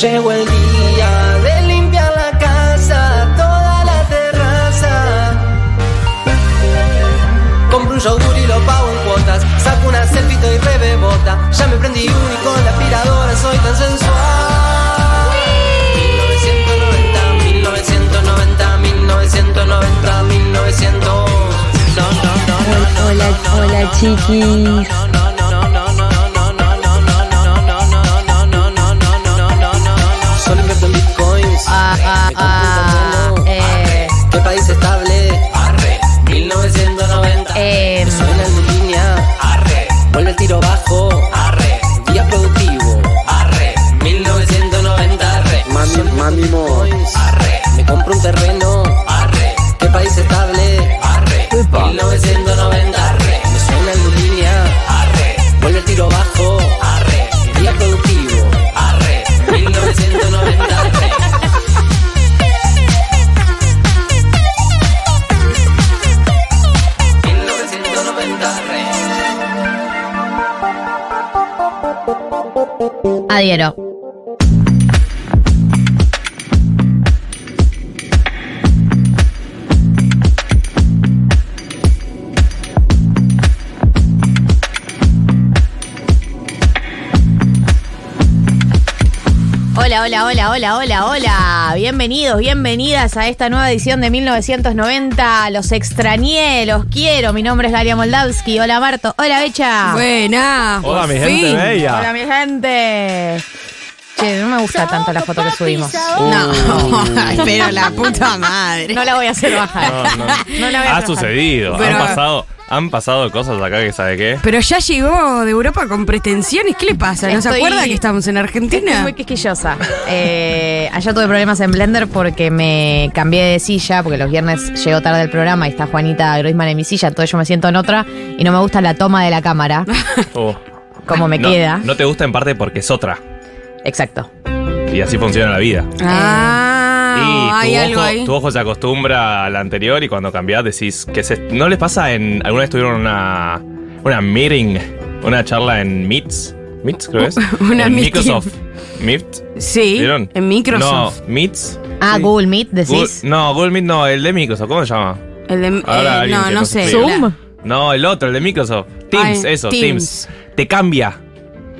Llegó el día de limpiar la casa, toda la terraza. Compro un yogur y lo pago en cuotas. Saco una selfie y rebebota. Ya me prendí uno y con la aspiradora soy tan sensual. 1990, 1990, 1990, 1900. No, no, no, Hola, hola, chiquis. Ah, ah, ah, eh. ¿Qué país estable? Arre. 1990. Eh, Me suena en línea. Arre. Vuelve el tiro bajo. Arre. Día productivo. Arre. 1990. Arre. Mami, mami. Arre. Me compro un terreno. Arre. ¿Qué país estable? Arre. 1990. Arre. Me suena en línea. Arre. Vuelve el tiro bajo. Arre. Día productivo. Arre. 1990. adiero. Hola, hola, hola, hola, hola, hola. Bienvenidos, bienvenidas a esta nueva edición de 1990. Los extrañé, los quiero. Mi nombre es Galia Moldavsky. Hola, Marto. Hola, Becha. Buena. Hola, mi gente bella. Hola, mi gente. Che, no me gusta tanto la foto que subimos. No, pero la puta madre. No la voy a hacer bajar. No, no. No la voy a Ha hacer bajar. sucedido. Pero- Han pasado, han pasado cosas acá que sabe qué. Pero ya llegó de Europa con pretensiones. ¿Qué le pasa? ¿No se Estoy- acuerda que estamos en Estoy Argentina? muy quisquillosa. Eh, ayer tuve problemas en Blender porque me cambié de silla, porque los viernes llego tarde al programa y está Juanita Groisman en mi silla, entonces yo me siento en otra y no me gusta la toma de la cámara, Oh. como me No, queda. No te gusta en parte porque es otra. Exacto. Y así funciona la vida. Ah, y hay tu, algo ojo, ahí. tu ojo se acostumbra al anterior y cuando cambiás decís que se, ¿No les pasa en. ¿Alguna vez tuvieron una. Una meeting? Una charla en Meets? ¿Meets creo es? Una en meeting. Microsoft. Meet. Sí, ¿Vieron? en Microsoft. No, Meets. Ah, Sí. Google Meet, decís. Google- no, Google Meet no, el de Microsoft. ¿Cómo se llama? El de, Ahora eh, no, no sé. Zoom. No, el otro, el de Microsoft. Teams, Ay, eso, Teams. Teams. Te cambia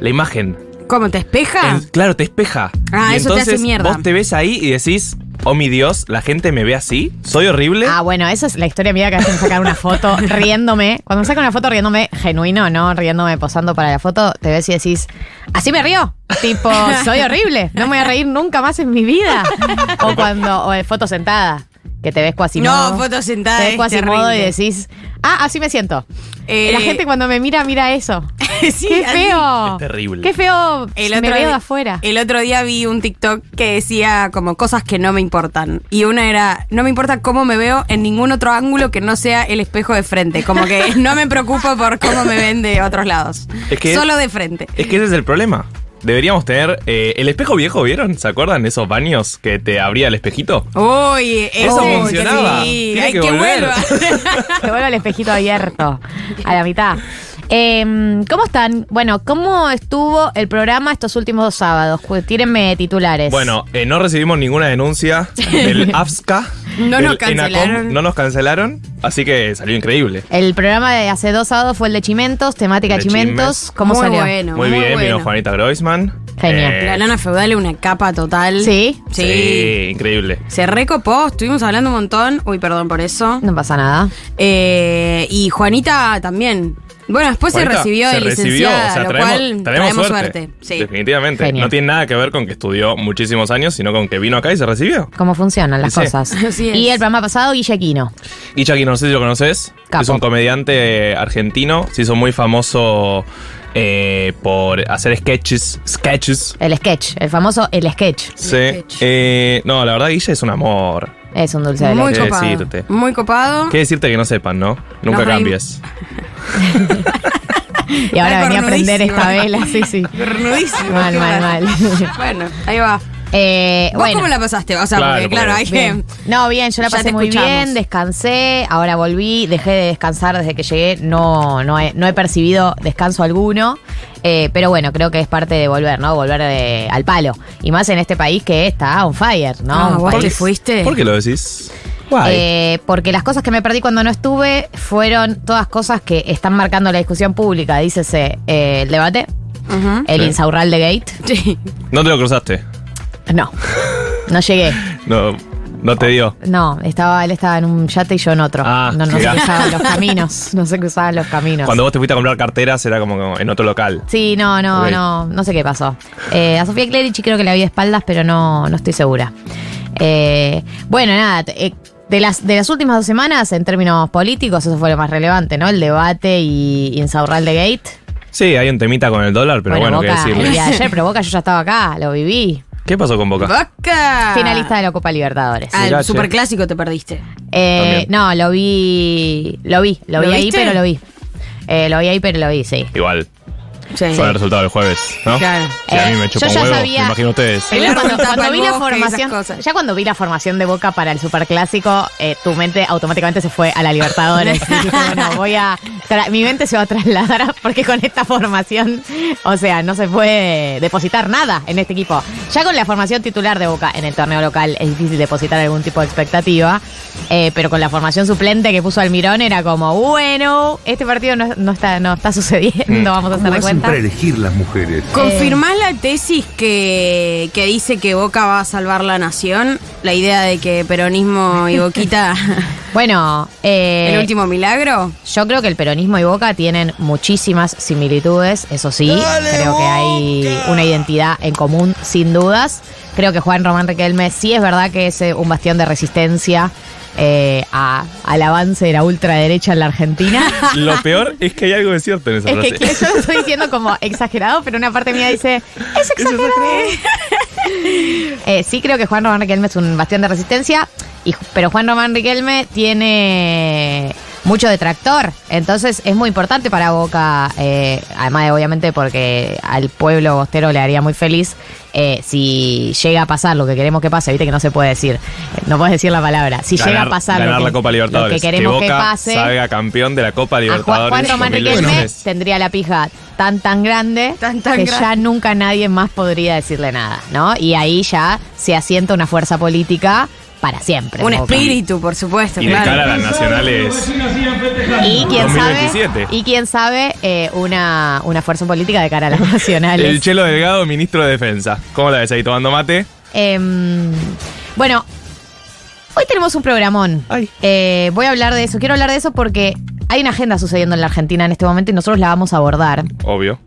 la imagen. ¿Cómo te espeja? Claro, te espeja. Ah, Y eso te hace mierda. Vos te ves ahí y decís, oh mi Dios, la gente me ve así, soy horrible. Ah, bueno, esa es la historia mía que hacen sacar una foto riéndome. Cuando me sacan una foto riéndome genuino, ¿no? Riéndome posando para la foto, te ves y decís, así me río. Tipo, soy horrible. No me voy a reír nunca más en mi vida. O cuando, o de foto sentada, que te ves cuasi No, foto sentada Te ves es cuasi modo y terrible. decís, ah, así me siento. Eh, la gente cuando me mira, mira eso. sí, ¡Qué feo! Es terrible. ¡Qué feo! El me otro veo di- de afuera. El otro día vi un TikTok que decía como cosas que no me importan. Y una era, no me importa cómo me veo en ningún otro ángulo que no sea el espejo de frente. Como que no me preocupo por cómo me ven de otros lados. Es que- Solo de frente. Es que ese es el problema. Deberíamos tener eh, el espejo viejo, ¿vieron? ¿Se acuerdan de esos baños que te abría el espejito? Uy, Eso funcionaba. Sí, Tiene hay que que, volver. vuelva. Te vuelvo el espejito abierto a la mitad. Em, ¿Cómo están? Bueno, ¿cómo estuvo el programa estos últimos dos sábados? Tírenme titulares. Bueno, eh, no recibimos ninguna denuncia del AFSCA. No nos cancelaron. ENACOM, no nos cancelaron, así que salió increíble. El programa de hace dos sábados fue el de Chimentos, temática De Chimentos. Chimes. ¿Cómo muy salió? bueno. muy, bien, bueno. vino Juanita Groisman. Genial. Eh, La lana feudal es una capa total. ¿Sí? Sí. sí, increíble. Se recopó, estuvimos hablando un montón. Uy, perdón por eso. No pasa nada. Eh, y Juanita también. Bueno, después se recibió de recibió, licenciada, o sea, lo traemos, cual traemos suerte. Sí. Definitivamente. Genial. No tiene nada que ver con que estudió muchísimos años, sino con que vino acá y se recibió. ¿Cómo funcionan las Sí. cosas? Así es. Y el programa pasado, Guillequino. Y Chucky, no sé si lo conoces. Capo. Es un comediante argentino. Se hizo muy famoso eh, por hacer sketches. Sketches. El sketch, el famoso El Sketch. Sí. sketch. Eh, no, la verdad, Guille es un amor. Es un dulce de Muy leche. ¿Qué copado. decirte? Muy copado. ¿Qué decirte que no sepan, no? Nunca Nos cambies. Y ahora venía a prender esta vela, sí, sí. Mal, mal. mal. Bueno, ahí va. Eh, ¿Vos bueno. cómo la pasaste? O sea, Claro, porque claro, hay Bien. que. No, bien, yo la pasé muy escuchamos. bien, descansé, ahora volví, dejé de descansar desde que llegué, no, no, he, no he percibido descanso alguno, eh, pero bueno, creo que es parte de volver, ¿no? Volver de- al palo. Y más en este país que está on fire, ¿no? Ah, país- te fuiste. ¿Por qué lo decís? Guay. Eh, porque las cosas que me perdí cuando no estuve fueron todas cosas que están marcando la discusión pública. Dícese eh, el debate, el Sí. Insaurralde Gate. Sí. no te lo cruzaste. No, no llegué. No, no te dio. No, estaba, él estaba en un yate y yo en otro. Ah, no, no se cruzaban los caminos. No se cruzaban los caminos. Cuando vos te fuiste a comprar carteras era como en otro local. Sí, no, no, no, no sé qué pasó. Eh, a Sofía Clerici creo que vi de espaldas, pero no, no estoy segura. Eh, bueno, nada, eh, de las, de las últimas dos semanas, en términos políticos, eso fue lo más relevante, ¿no? El debate y Insaurralde Gate. Sí, hay un temita con el dólar, pero bueno, qué Boca, decirle. de ayer, pero Boca yo ya estaba acá, lo viví. ¿Qué pasó con Boca? Boca. Finalista de la Copa Libertadores. Mirá, che. superclásico te perdiste. Eh, También. no, lo vi, lo vi, lo, ¿Lo vi ahí, viste? pero lo vi. Eh, lo vi ahí, pero lo vi, sí. Igual, Sí. con el resultado del jueves, ¿no? Claro. Si a mí Eh, me chupa yo un ya huevo, sabía- me imagino ustedes. El Igual cuando, vi la formación, ya cuando vi la formación de Boca para el superclásico, eh, tu mente automáticamente se fue a la Libertadores. Bueno, voy a, tra- mi mente se va a trasladar a- porque con esta formación, o sea, no se puede depositar nada en este equipo. Ya con la formación titular de Boca en el torneo local es difícil depositar algún tipo de expectativa, eh, pero con la formación suplente que puso Almirón era como, bueno, este partido no, no está, no está sucediendo, vamos a hacer de cuenta. Para elegir las mujeres? ¿Confirmás la tesis que, que dice que Boca va a salvar la nación? La idea de que peronismo y Boquita, Bueno, eh, el último milagro. Yo creo que el peronismo y Boca tienen muchísimas similitudes, eso sí, creo que hay una identidad en común, sin dudas. Creo que Juan Román Riquelme sí es verdad que es eh, un bastión de resistencia eh, a- al avance de la ultraderecha en la Argentina. Lo peor es que hay algo de cierto en esa Es que frase. yo lo estoy diciendo como exagerado, pero una parte mía dice, es exagerado. Eh, sí creo que Juan Román Riquelme es un bastión de resistencia, y, pero Juan Román Riquelme tiene mucho detractor, entonces es muy importante para Boca, eh, además de obviamente porque al pueblo bostero le haría muy feliz eh, si llega a pasar lo que queremos que pase, viste que no se puede decir, eh, no puedes decir la palabra, si llega a pasar ganar lo que, la Copa lo Libertadores. que queremos que, Boca pase, salga campeón de la Copa a Juan, Libertadores. Juan Román 2023. Riquelme tendría la pija tan tan grande Tan, tan que ya nunca nadie más podría decirle nada, ¿no? Y ahí ya se asienta una fuerza política para siempre. Un espíritu, por supuesto, Y de claro. cara a las nacionales. Y quién 2027. sabe, y quién sabe eh, una, una fuerza política de cara a las nacionales. El Chelo Delgado, ministro de Defensa. ¿Cómo la ves ahí tomando mate? Em, bueno, hoy tenemos un programón. Ay. Eh, voy a hablar de eso. Quiero hablar de eso porque hay una agenda sucediendo en la Argentina en este momento y nosotros la vamos a abordar. Obvio.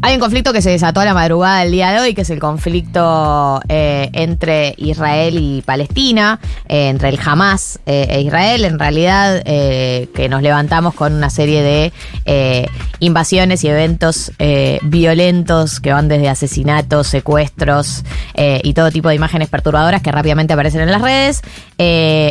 Hay un conflicto que se desató a la madrugada del día de hoy, que es el conflicto eh, entre Israel y Palestina, eh, entre el Hamas eh, e Israel. En realidad, que nos levantamos con una serie de invasiones y eventos violentos que van desde asesinatos, secuestros y todo tipo de imágenes perturbadoras que rápidamente aparecen en las redes.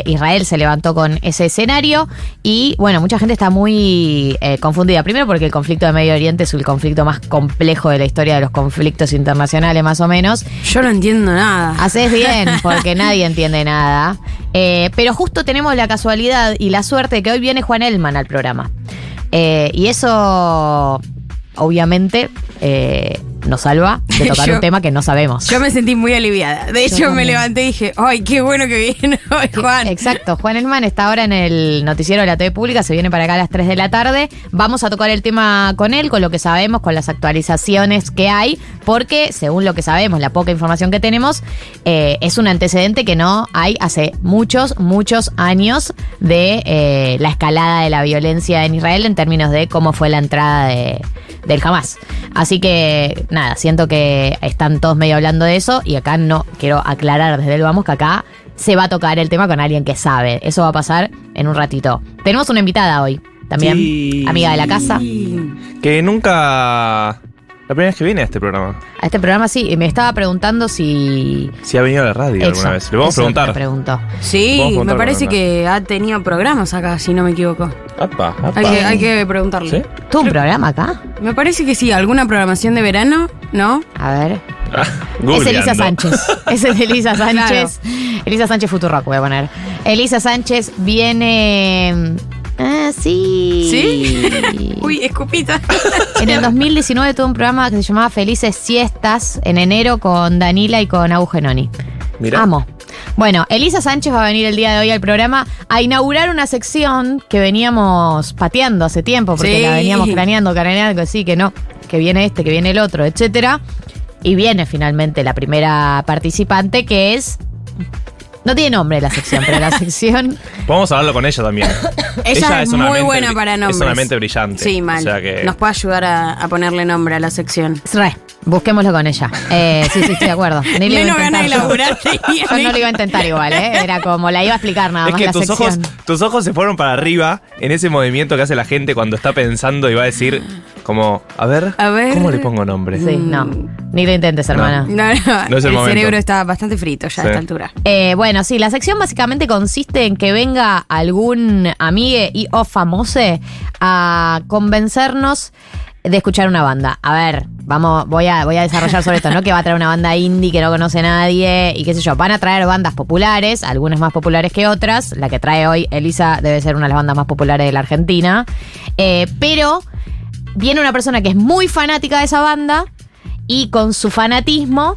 Israel se levantó con ese escenario y, bueno, mucha gente está muy confundida. Primero porque el conflicto de Medio Oriente es el conflicto más complejo de la historia de los conflictos internacionales, más o menos. Yo no entiendo nada. Haces bien, porque nadie entiende nada. Eh, pero justo tenemos la casualidad y la suerte de que hoy viene Juan Elman al programa. Eh, y eso, obviamente, eh, nos salva de tocar Yo- un tema que no sabemos. Yo me sentí muy aliviada. De hecho, me levanté y dije, ¡ay, qué bueno que viene hoy, Juan! Exacto, Juan Elman está ahora en el noticiero de la TV pública, se viene para acá a las 3 de la tarde. Vamos a tocar el tema con él, con lo que sabemos, con las actualizaciones que hay, porque según lo que sabemos, la poca información que tenemos, eh, es un antecedente que no hay hace muchos, muchos años de eh, la escalada de la violencia en Israel en términos de cómo fue la entrada de, del Hamas. Así que nada, siento que están todos medio hablando de eso y acá no quiero aclarar desde el vamos que acá se va a tocar el tema con alguien que sabe. Eso va a pasar en un ratito. Tenemos una invitada hoy, también Sí. amiga de la casa. Que nunca. La primera vez que viene a este programa. A este programa sí, y me estaba preguntando si... Si ha venido a la radio Eso, alguna vez. Le vamos a preguntar. preguntó. Sí, me parece que ha tenido programas acá, si no me equivoco. Apa, apa. Hay que, hay que preguntarle. ¿Sí? ¿Tuvo un programa acá? Me parece que sí, alguna programación de verano, ¿no? A ver. Es Elisa. Sánchez. Es el Elisa Sánchez. Elisa Sánchez Futurock voy a poner. Elisa Sánchez viene. Ah, sí. ¿Sí? Uy, escupita. En el 2019 tuvo un programa que se llamaba Felices Siestas en enero con Danila y con Agugenoni. Mirá. Amo. Bueno, Elisa Sánchez va a venir el día de hoy al programa a inaugurar una sección que veníamos pateando hace tiempo, porque Sí. la veníamos craneando, craneando, que sí, que no, que viene este, que viene el otro, etcétera. Y viene finalmente la primera participante, que es. No tiene nombre la sección, pero la sección. Podemos hablarlo con ella también. Ella, es una muy buena para nombres. Es una mente brillante. Sí, mal. O sea que Nos puede ayudar a, a ponerle nombre a la sección. Re, busquémoslo con ella. Eh, sí, sí, estoy de acuerdo. Ni lo iba a intentar yo. no lo iba a intentar igual, ¿eh? Era como la iba a explicar nada es más que la tus ojos, tus ojos se fueron para arriba en ese movimiento que hace la gente cuando está pensando y va a decir como, a ver, A ver. ¿cómo le pongo nombre? Sí, no. Ni lo intentes, hermana. No, no, No es el el, momento. cerebro está bastante frito ya a esta altura. Eh, bueno, sí, la sección básicamente consiste en que venga algún amigue y o famose a convencernos de escuchar una banda. A ver, vamos, voy a, voy a desarrollar sobre esto, ¿no? Que va a traer una banda indie que no conoce nadie y qué sé yo. Van a traer bandas populares, algunas más populares que otras. La que trae hoy Elisa debe ser una de las bandas más populares de la Argentina. Eh, pero viene una persona que es muy fanática de esa banda y con su fanatismo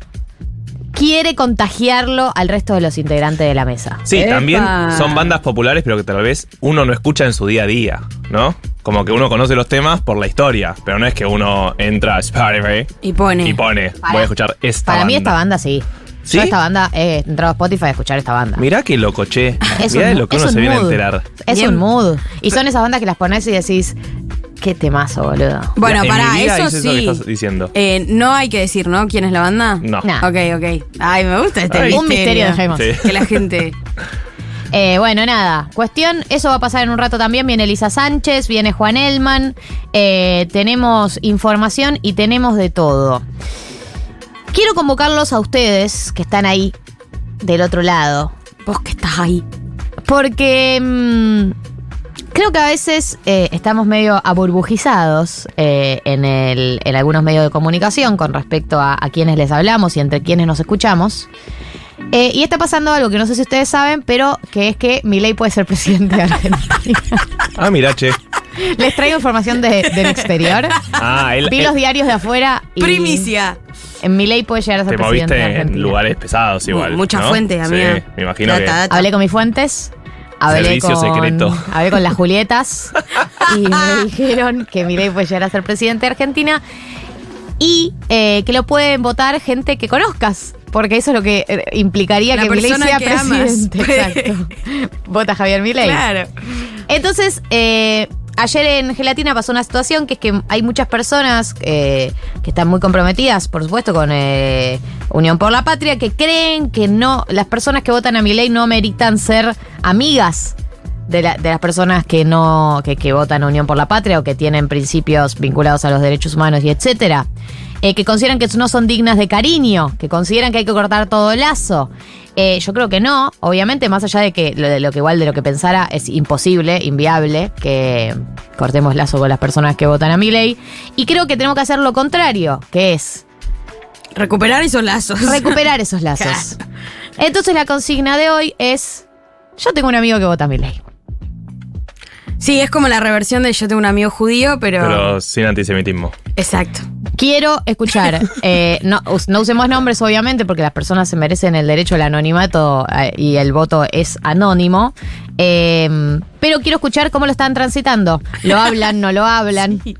quiere contagiarlo al resto de los integrantes de la mesa. Sí, Epa. también son bandas populares, pero que tal vez uno no escucha en su día a día, ¿no? Como que uno conoce los temas por la historia, pero no es que uno entra a Spotify Y pone. y pone, Para- voy a escuchar esta Para banda. mí esta banda sí. ¿Sí? Yo esta banda he entrado a Spotify a escuchar esta banda. Mirá que loco, che. Es Mirá de lo que uno un se viene a mood. enterar. Es Bien. un mood. Y son esas bandas que las pones y decís, qué temazo, boludo. Bueno, En para mi vida eso hice sí. eso que estás diciendo. Eh, no hay que decir, ¿no? ¿Quién es la banda? No. Nah. Ok, ok. Ay, me gusta este Ay. misterio. Un misterio dejemos. Sí. Que la gente. Eh, bueno, nada. Cuestión, eso va a pasar en un rato también. Viene Elisa Sánchez, viene Juan Elman. eh, tenemos información y tenemos de todo. Quiero convocarlos a ustedes que están ahí del otro lado. Vos que estás ahí. Porque mm, creo que a veces eh, estamos medio aburbujizados eh, en, el- en algunos medios de comunicación con respecto a, a quienes les hablamos y entre quienes nos escuchamos. Eh, y está pasando algo que no sé si ustedes saben, pero que es que Milei puede ser presidente de Argentina. Ah, mirá, che. les traigo información de- del exterior. Ah, él, Vi los diarios de afuera y Primicia. en Milei puede llegar a ser te presidente de moviste en Argentina. lugares pesados igual. Muchas ¿no? fuentes, amiga. Sí, me imagino Data, que. data. Hablé con mis fuentes. Hablé Servicio con, secreto. hablé con las Julietas y me dijeron que Milei puede llegar a ser presidente de Argentina y eh, que lo pueden votar gente que conozcas, porque eso es lo que eh, implicaría La que Milei sea que amas. presidente. Exacto. Vota Javier Milei. Claro. Entonces, eh, ayer en Gelatina pasó una situación que es que hay muchas personas eh, que están muy comprometidas, por supuesto, con eh, Unión por la Patria, que creen que no, las personas que votan a mi ley no meritan ser amigas de, la- de las personas que no, que, que votan a Unión por la Patria o que tienen principios vinculados a los derechos humanos y etcétera. Eh, que consideran que no son dignas de cariño, que consideran que hay que cortar todo lazo. Eh, yo creo que no, obviamente, más allá de que lo, de lo que igual de lo que pensara es imposible, inviable, que cortemos lazo con las personas que votan a mi ley. Y creo que tenemos que hacer lo contrario, que es Recuperar esos lazos. recuperar esos lazos. Entonces la consigna de hoy es, yo tengo un amigo que vota a mi ley. Sí, es como la reversión de yo tengo un amigo judío, pero. Pero sin antisemitismo. Exacto. Quiero escuchar, eh, no, us- no usemos nombres obviamente porque las personas se merecen el derecho al anonimato eh, y el voto es anónimo, eh, pero quiero escuchar cómo lo están transitando. ¿Lo hablan, no lo hablan? Sí,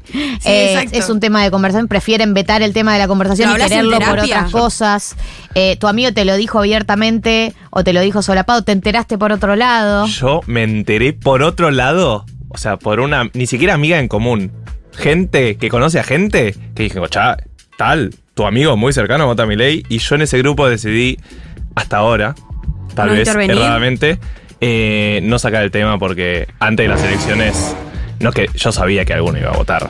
Eh, es un tema de conversación, prefieren vetar el tema de la conversación ¿Lo y quererlo por otras cosas. Eh, ¿Tu amigo te lo dijo abiertamente o te lo dijo solapado? ¿Te enteraste por otro lado? Yo me enteré por otro lado, o sea, por una, ni siquiera amiga en común. Gente que conoce a gente que dije, cha, tal, tu amigo muy cercano vota a mi ley. Y yo en ese grupo decidí, hasta ahora, tal No vez intervenir. erradamente, eh, no sacar el tema porque antes de las elecciones, no que yo sabía que alguno iba a votar.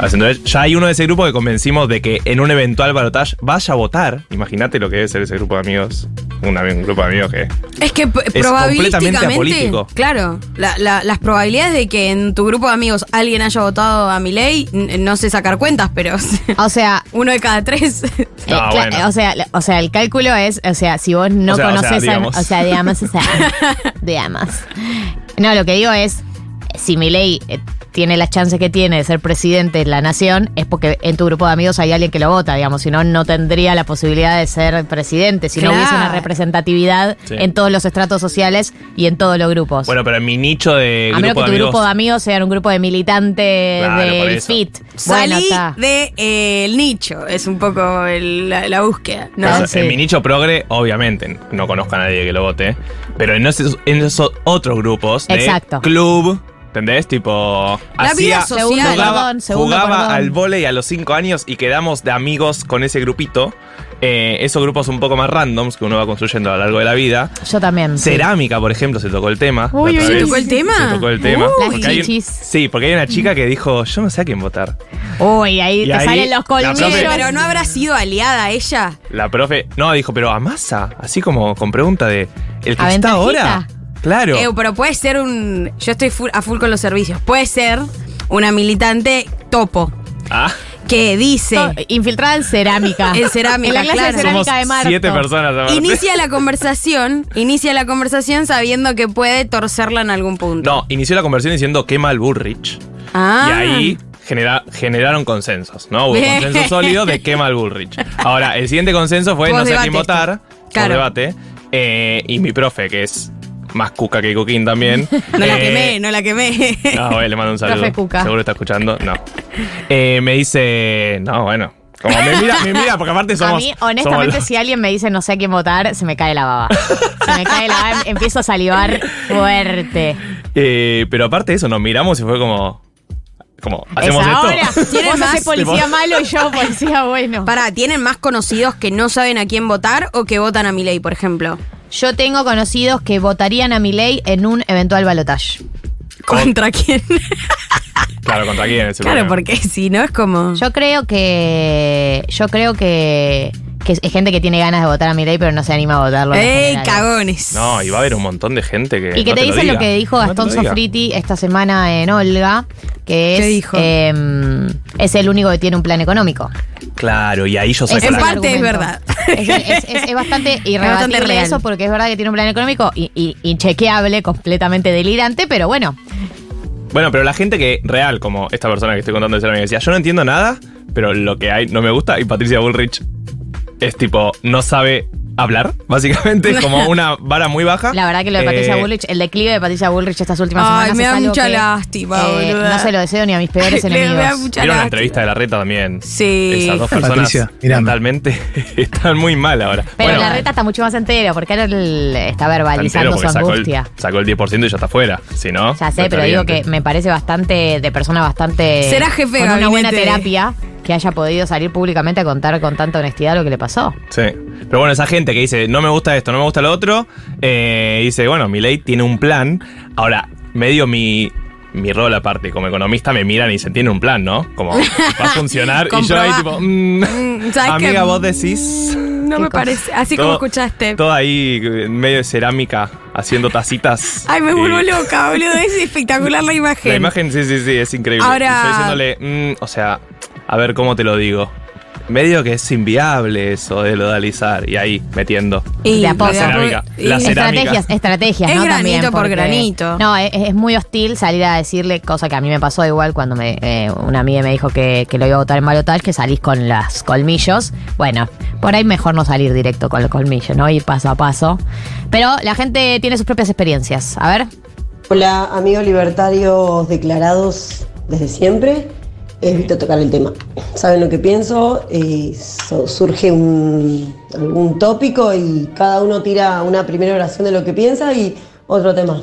Entonces, ya hay uno de ese grupo que convencimos de que en un eventual balotaje vaya a votar. Imagínate lo que debe ser ese grupo de amigos. Un, grupo de amigos que. Es que p- completamente apolítico. claro, la- la- las probabilidades de que en tu grupo de amigos alguien haya votado a mi ley, no sé sacar cuentas, pero O sea, uno de cada tres. eh, No, bueno. o, sea, o sea, el cálculo es, o sea, si vos no O sea, o sea, conoces a, digamos. o sea, digamos, o sea, digamos. No, lo que digo es, si Milei eh, tiene las chances que tiene de ser presidente de la nación, es porque en tu grupo de amigos hay alguien que lo vota, digamos, si no, no tendría la posibilidad de ser presidente, si no hubiese una representatividad Sí. en todos los estratos sociales y en todos los grupos. Bueno, pero en mi nicho de. a menos que grupo tu de amigos, grupo de amigos sea un grupo de militantes Claro, del. FIT. Bueno, Salí está. del nicho, es un poco el- la, la búsqueda. En mi nicho progre, obviamente, no conozco a nadie que lo vote. Pero en esos, en esos otros grupos de Exacto. club, ¿entendés? Tipo. La vida social. Jugaba, perdón, segundo jugaba perdón. al vóley a los 5 años y quedamos de amigos con ese grupito. Eh, esos grupos un poco más randoms que uno va construyendo a lo largo de la vida. Yo también. sí. Cerámica, por ejemplo, se tocó el tema. Uy, la otra uy, vez. ¿Se tocó el tema? Se tocó el tema. Uy. Las Porque hay un- chichis. sí, porque hay una chica que dijo, yo no sé a quién votar. Uy, ahí Y te ahí, salen los la colmillos. profe- Pero no habrá sido aliada ella. La profe, no, dijo, pero a masa, así como con pregunta de, ¿el que ¿A está ahora? Claro. Eh, pero puede ser un. Yo estoy full- a full con los servicios. Puede ser una militante topo Ah, que dice. To- Infiltrada en cerámica. En cerámica, En la clase claro. de cerámica somos de Marto. siete personas. aparte. Inicia la conversación, inicia la conversación sabiendo que puede torcerla en algún punto. No, inició la conversación diciendo qué mal Bullrich. Ah. Y ahí genera- generaron consensos, ¿no? Hubo Bien. consenso sólido de qué mal Bullrich. Ahora, el siguiente consenso fue no sé quién debate votar. Claro. debate. Eh, y mi profe, que es más cuca que Coquín también. No la eh, quemé, no la quemé. No, güey, le mando un saludo. Profe Cuca. Seguro está escuchando. No. Eh, me dice, no, bueno. Como me mira, me mira, porque aparte somos. a mí, honestamente, somos- si alguien me dice no sé a quién votar, se me cae la baba. Se me cae la baba, em- empiezo a salivar fuerte. Eh, pero aparte de eso, nos miramos y fue como. Como, hacemos es esto. ahora. ¿Tienen Vos más? policía Tipo- malo y yo policía bueno. Pará, ¿tienen más conocidos que no saben a quién votar o que votan a mi ley, por ejemplo? Yo tengo conocidos que votarían a mi ley en un eventual balotaje. ¿Contra quién? Claro, contra quién es el claro, problema. porque si no es como. Yo creo que. Yo creo que. Que es, gente que tiene ganas de votar a mi ley, pero no se anima a votarlo. ¡Ey, cagones! No, y va a haber un montón de gente que. Y que no te, dicen lo, que dijo No Gastón diga. Sofriti esta semana en Olga, que es. ¿Qué dijo? em, es el único que tiene un plan económico. Claro, y ahí yo saco En parte es verdad. Es, es- es- es bastante irrebatible eso porque es verdad que tiene un plan económico y, y- inchequeable, completamente delirante, pero bueno. Bueno, pero la gente que real, como esta persona que estoy contando de ser amiga, decía, yo no entiendo nada, pero lo que hay no me gusta. Y Patricia Bullrich es tipo, no sabe hablar, básicamente, es como una vara muy baja. La verdad que lo de Patricia Eh, Bullrich, el declive de Patricia Bullrich estas últimas Ay, semanas me es da algo mucha que, lástima, eh, boluda. No se lo deseo ni a mis peores Le- me da enemigos. mucha Vieron la lástima. entrevista de la reta también. Sí. Esas dos personas Patricia, mirame. mentalmente están muy mal ahora. Pero Bueno, la reta está mucho más entero porque ahora él está está verbalizando su porque sacó el, angustia. sacó el 10% y ya está fuera. Si no, Ya sé, pero digo que me parece bastante, de persona bastante. Será jefe de Con una buena gabinete. terapia que haya podido salir públicamente a contar con tanta honestidad lo que le pasó. Sí. Pero bueno, esa gente que dice, no me gusta esto, no me gusta lo otro, eh, dice, bueno, mi ley tiene un plan. Ahora, medio mi, mi rol aparte, como economista, me miran y dicen, tiene un plan, ¿no? Como, va a funcionar. y yo ahí tipo, mm, Mm, ¿sabes amiga, qué? vos decís. No ¿Qué me cosa? parece. Así como escuchaste. Todo ahí, en medio de cerámica, haciendo tacitas. Ay, me Y vuelvo loca, boludo. Es espectacular la imagen. La imagen, sí, sí, sí, es increíble. Ahora- Y Estoy diciéndole, mm, o sea, a ver cómo te lo digo. Medio que es inviable eso de lodalizar. Y ahí, metiendo. Y De a poco. la cerámica. La cerámica. Estrategias, estrategias, Es ¿no? granito También, por granito. No, es, es muy hostil salir a decirle, cosa que a mí me pasó igual cuando me, eh, una amiga me dijo que, que lo iba a votar en balotage, que salís con las colmillos. Bueno, por ahí mejor no salir directo con los colmillos, ¿no? Ir paso a paso. Pero la gente tiene sus propias experiencias. A ver. Hola, amigos libertarios declarados desde siempre. Evito tocar el tema. Saben lo que pienso, eh, surge un- algún tópico y cada uno tira una primera oración de lo que piensa y otro tema.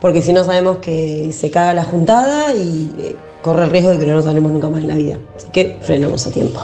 Porque si no sabemos que se caga la juntada y eh, corre el riesgo de que no nos hablemos nunca más en la vida. Así que frenamos a tiempo.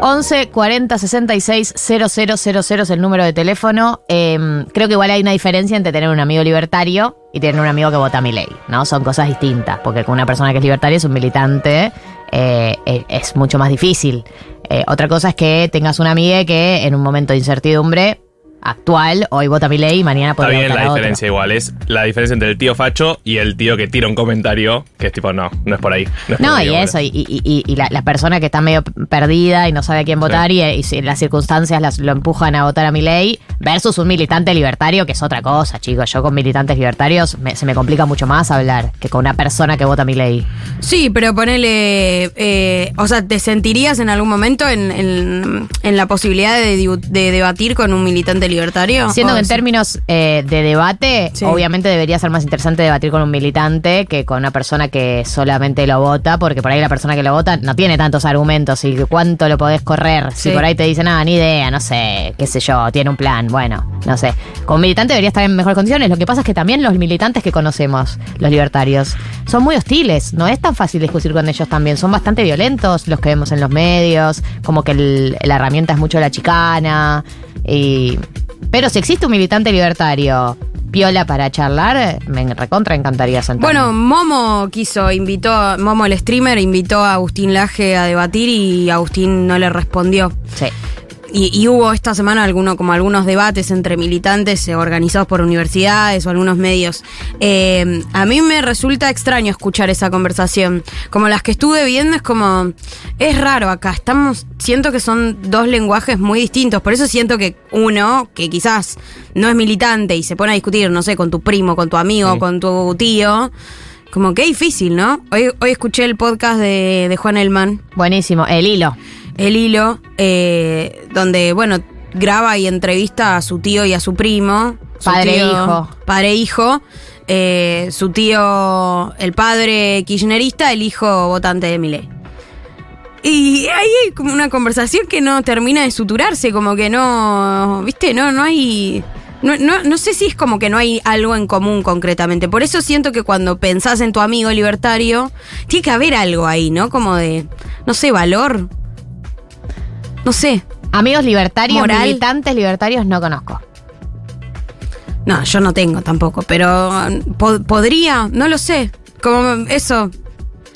11 40 66 0000 es el número de teléfono. Eh, creo que igual hay una diferencia entre tener un amigo libertario y tener un amigo que vota mi ley, ¿no? Son cosas distintas, porque con una persona que es libertaria es un militante, eh, es, mucho más difícil. Eh, otra cosa es que tengas una amiga que en un momento de incertidumbre actual, hoy vota Milei y mañana Está podría bien votar la a otro. diferencia igual, es la diferencia entre el tío facho y el tío que tira un comentario que es tipo, no, no es por ahí. No, es por No, ahí, y eso, y, y- y- y la, la persona que está medio perdida y no sabe a quién votar y, y si las circunstancias las, lo empujan a votar a mi ley versus un militante libertario que es otra cosa, chicos. Yo con militantes libertarios me- se me complica mucho más hablar que con una persona que vota mi ley. Sí, pero ponele. eh, o sea, ¿te sentirías en algún momento en, en- en la posibilidad de, dibu- de debatir con un militante libertario? Siendo que en sí. términos eh, de debate, Sí. obviamente debería ser más interesante debatir con un militante que con una persona que solamente lo vota, porque por ahí la persona que lo vota no tiene tantos argumentos y cuánto lo podés correr. Si por ahí te dicen, ah, ni idea, no sé, qué sé yo, tiene un plan, bueno, no sé. Con un militante debería estar en mejores condiciones. Lo que pasa es que también los militantes que conocemos, los libertarios, son muy hostiles. No es tan fácil discutir con ellos también. Son bastante violentos los que vemos en los medios, como que el- la herramienta es mucho la chicana. Y pero si existe un militante libertario piola para charlar, me recontra encantaría sentarme. Bueno, Momo quiso, invitó, Momo el streamer, invitó a Agustín Laje a debatir y Agustín no le respondió. sí. Y, y hubo esta semana alguno, como algunos debates entre militantes eh, organizados por universidades o algunos medios. Eh, a mí me resulta extraño escuchar esa conversación. Como las que estuve viendo es como, es raro acá, estamos, siento que son dos lenguajes muy distintos. Por eso siento que uno, que quizás no es militante y se pone a discutir, no sé, con tu primo, con tu amigo, Sí. con tu tío. Como que difícil, ¿no? Hoy, hoy escuché el podcast de, de Juan Elman. Buenísimo. El hilo. El hilo, eh, donde, bueno, graba y entrevista a su tío y a su primo. Su Padre e tío- hijo. Padre e hijo. Eh, su tío, el padre kirchnerista, el hijo votante de Milei. Y ahí hay como una conversación que no termina de suturarse, como que no, viste, no, no hay... No, no, no sé si es como que no hay algo en común concretamente. Por eso siento que cuando pensás en tu amigo libertario, tiene que haber algo ahí, ¿no? Como de, no sé, valor. No sé. Amigos libertarios, Moral. militantes libertarios no conozco. No, yo no tengo tampoco, pero po- podría, no lo sé. Como eso,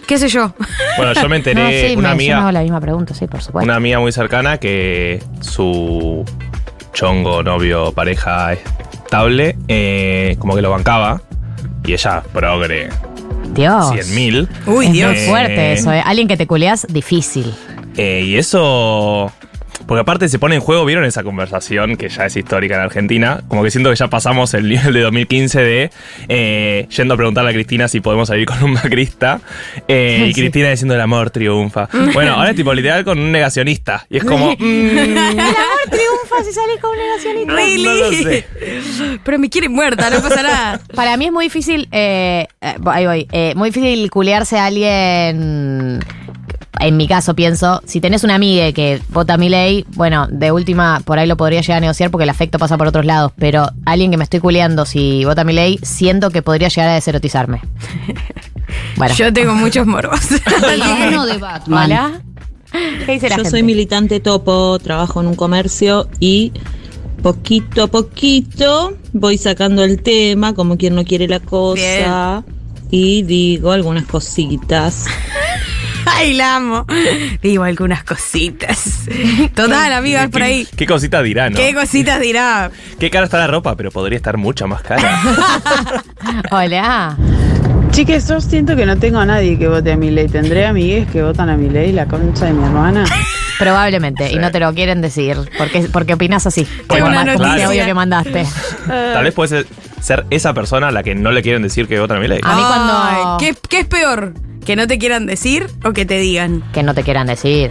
qué sé yo. Bueno, yo me enteré, No, sí, una me, yo me hago amiga, la misma pregunta, sí, por supuesto. una amiga muy cercana que su chongo, novio, pareja estable, eh, como que lo bancaba. Y ella, progre, Dios. 100 mil. Uy, es Dios. muy fuerte eso, ¿eh? Alguien que te culeas, difícil. Eh, y eso. Porque aparte se pone en juego, ¿vieron esa conversación que ya es histórica en Argentina? Como que siento que ya pasamos el nivel de 2015 de eh, yendo a preguntarle a Cristina si podemos salir con un macrista. eh, y Sí. Cristina diciendo el amor triunfa. Bueno, ahora es tipo literal con un negacionista. Y es como. mm, El amor triunfa si salís con un negacionista. Really? no lo sé. Pero me quiere muerta, no pasa nada. Para mí es muy difícil, eh, ahí voy, eh, muy difícil culearse a alguien. En mi caso pienso, si tenés una amiga que vota mi ley, bueno, de última por ahí lo podría llegar a negociar porque el afecto pasa por otros lados, pero alguien que me estoy culeando si vota mi ley, siento que podría llegar a deserotizarme. Bueno. Yo tengo muchos morbos. Uno de Batman. Hola. ¿Qué dice la Yo gente? soy militante topo, trabajo en un comercio y poquito a poquito voy sacando el tema, como quien no quiere la cosa, y digo algunas cositas. Ay, la amo. Digo algunas cositas. Total, amigas, por ahí. ¿Qué cosita dirá, no? ¿Qué cositas dirá? Qué cara está la ropa, pero podría estar mucha más cara. Hola. Chiques, yo siento que no tengo a nadie que vote a mi ley. ¿Tendré amigues que votan a mi ley, la concha de mi hermana? Probablemente, y no te lo quieren decir, porque, porque opinas así. Más como noticia. que mandaste. Tal vez puede ser, ser esa persona a la que no le quieren decir que votan a mi ley. A mí cuando- Ay, ¿qué, qué es peor? ¿Que no te quieran decir o que te digan? que no te quieran decir.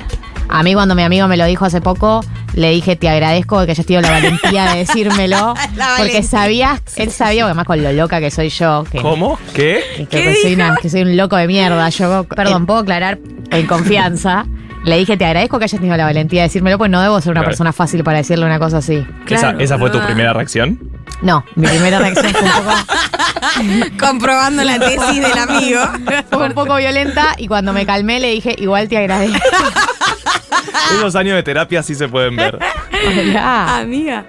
A mí cuando mi amigo me lo dijo hace poco, le dije, te agradezco que hayas tenido la valentía de decírmelo. La porque valentía. sabía, él sabía, además con lo loca que soy yo, que, ¿Cómo? ¿Qué? que, ¿Qué que soy una- que soy un loco de mierda. Yo, perdón, puedo aclarar en confianza. Le dije, te agradezco que hayas tenido la valentía de decírmelo, pues no debo ser una Claro. persona fácil para decirle una cosa así. Claro, ¿Esa, esa fue tu primera reacción? No, mi primera reacción fue un poco, Comprobando la tesis del amigo. fue un poco violenta y cuando me calmé le dije, igual te agradezco. Esos años de terapia sí se pueden ver. Hola. Amiga.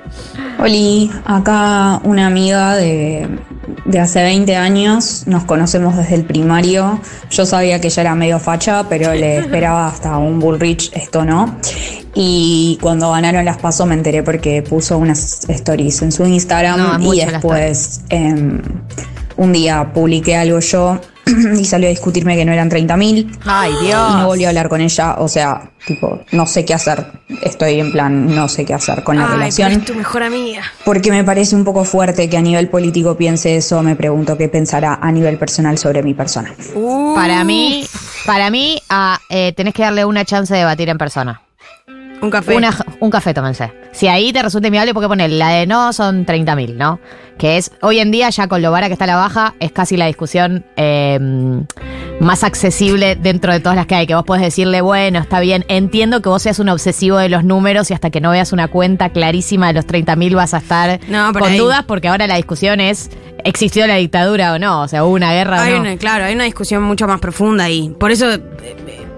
Oli, acá una amiga de, de hace 20 años, nos conocemos desde el primario. Yo sabía que ella era medio facha, pero le esperaba hasta un Bullrich, esto no. Y cuando ganaron las pasos me enteré porque puso unas stories en su Instagram No, y después em, un día publiqué algo yo y salió a discutirme que no eran 30 mil. Ay, Y Dios. no volví a hablar con ella, o sea, tipo, no sé qué hacer. Estoy en plan, no sé qué hacer con la Ay, relación. pero es tu mejor amiga. Porque me parece un poco fuerte que a nivel político piense eso, me pregunto qué pensará a nivel personal sobre mi persona. Uh, Para mí, para mí, ah, eh, tenés que darle una chance de debatir en persona. Un café. Una- un café, tómense. Si ahí te resulta inviable, porque poner la de no son 30 mil, ¿no? Que es, hoy en día, ya con lo vara que está la baja, es casi la discusión eh, más accesible dentro de todas las que hay. Que vos podés decirle, bueno, está bien, entiendo que vos seas un obsesivo de los números y hasta que no veas una cuenta clarísima de los 30 mil vas a estar No, con ahí- dudas, porque ahora la discusión es, ¿existió la dictadura o no? O sea, hubo una guerra Hay o no. una, claro, hay una discusión mucho más profunda ahí. Por eso, eh,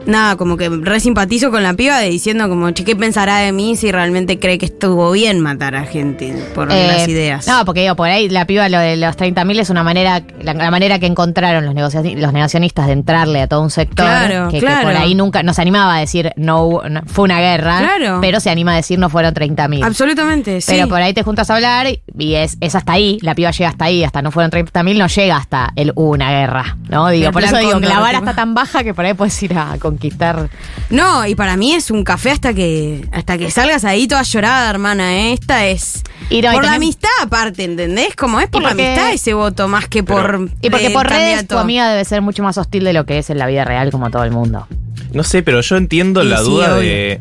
nada, como que re simpatizo con la piba de diciendo como, che, ¿qué pensará de mí si realmente cree que estuvo bien matar a gente por Eh, las ideas? No, porque digo, por ahí la piba lo de los 30.000 es una manera, la, la manera que encontraron los, los negacionistas de entrarle a todo un sector Claro, que, que claro. por ahí nunca no se animaba a decir no, hubo- no- fue una guerra, Claro. pero se anima a decir no fueron 30.000. Absolutamente, sí. Pero por ahí te juntas a hablar y es, es hasta ahí, la piba llega hasta ahí, hasta no fueron 30.000, no llega hasta el hubo una guerra, ¿no? Digo, El por eso digo que la vara está tan baja que por ahí puedes ir a conquistar. No, y para mí es un café hasta que hasta que salgas ahí toda llorada, hermana, ¿eh? Esta es... Y no, y por la amistad aparte, ¿entendés? Como es por la porque- amistad ese voto, más que por... Y porque por redes candidato. tu amiga debe ser mucho más hostil de lo que es en la vida real como todo el mundo. No sé, pero yo entiendo Y la sí, duda obvio. de.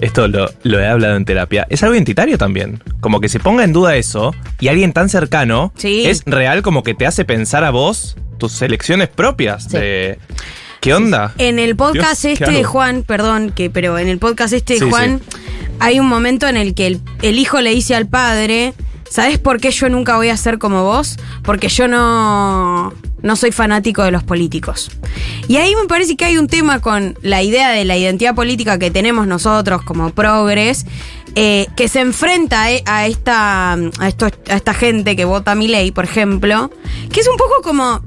Esto lo, lo he hablado en terapia. Es algo identitario también. Como que se ponga en duda eso y alguien tan cercano Sí. es real como que te hace pensar a vos tus elecciones propias. Sí. De, ¿Qué onda? En el podcast Dios, ¿qué este de? Juan, perdón, que, pero en el podcast este de Sí, Juan, sí. hay un momento en el que el, el hijo le dice al padre, ¿sabes por qué yo nunca voy a ser como vos? Porque yo no, no soy fanático de los políticos. Y ahí me parece que hay un tema con la idea de la identidad política que tenemos nosotros como progres, eh, que se enfrenta a esta, a, estos- a esta gente que vota mi ley, por ejemplo, que es un poco como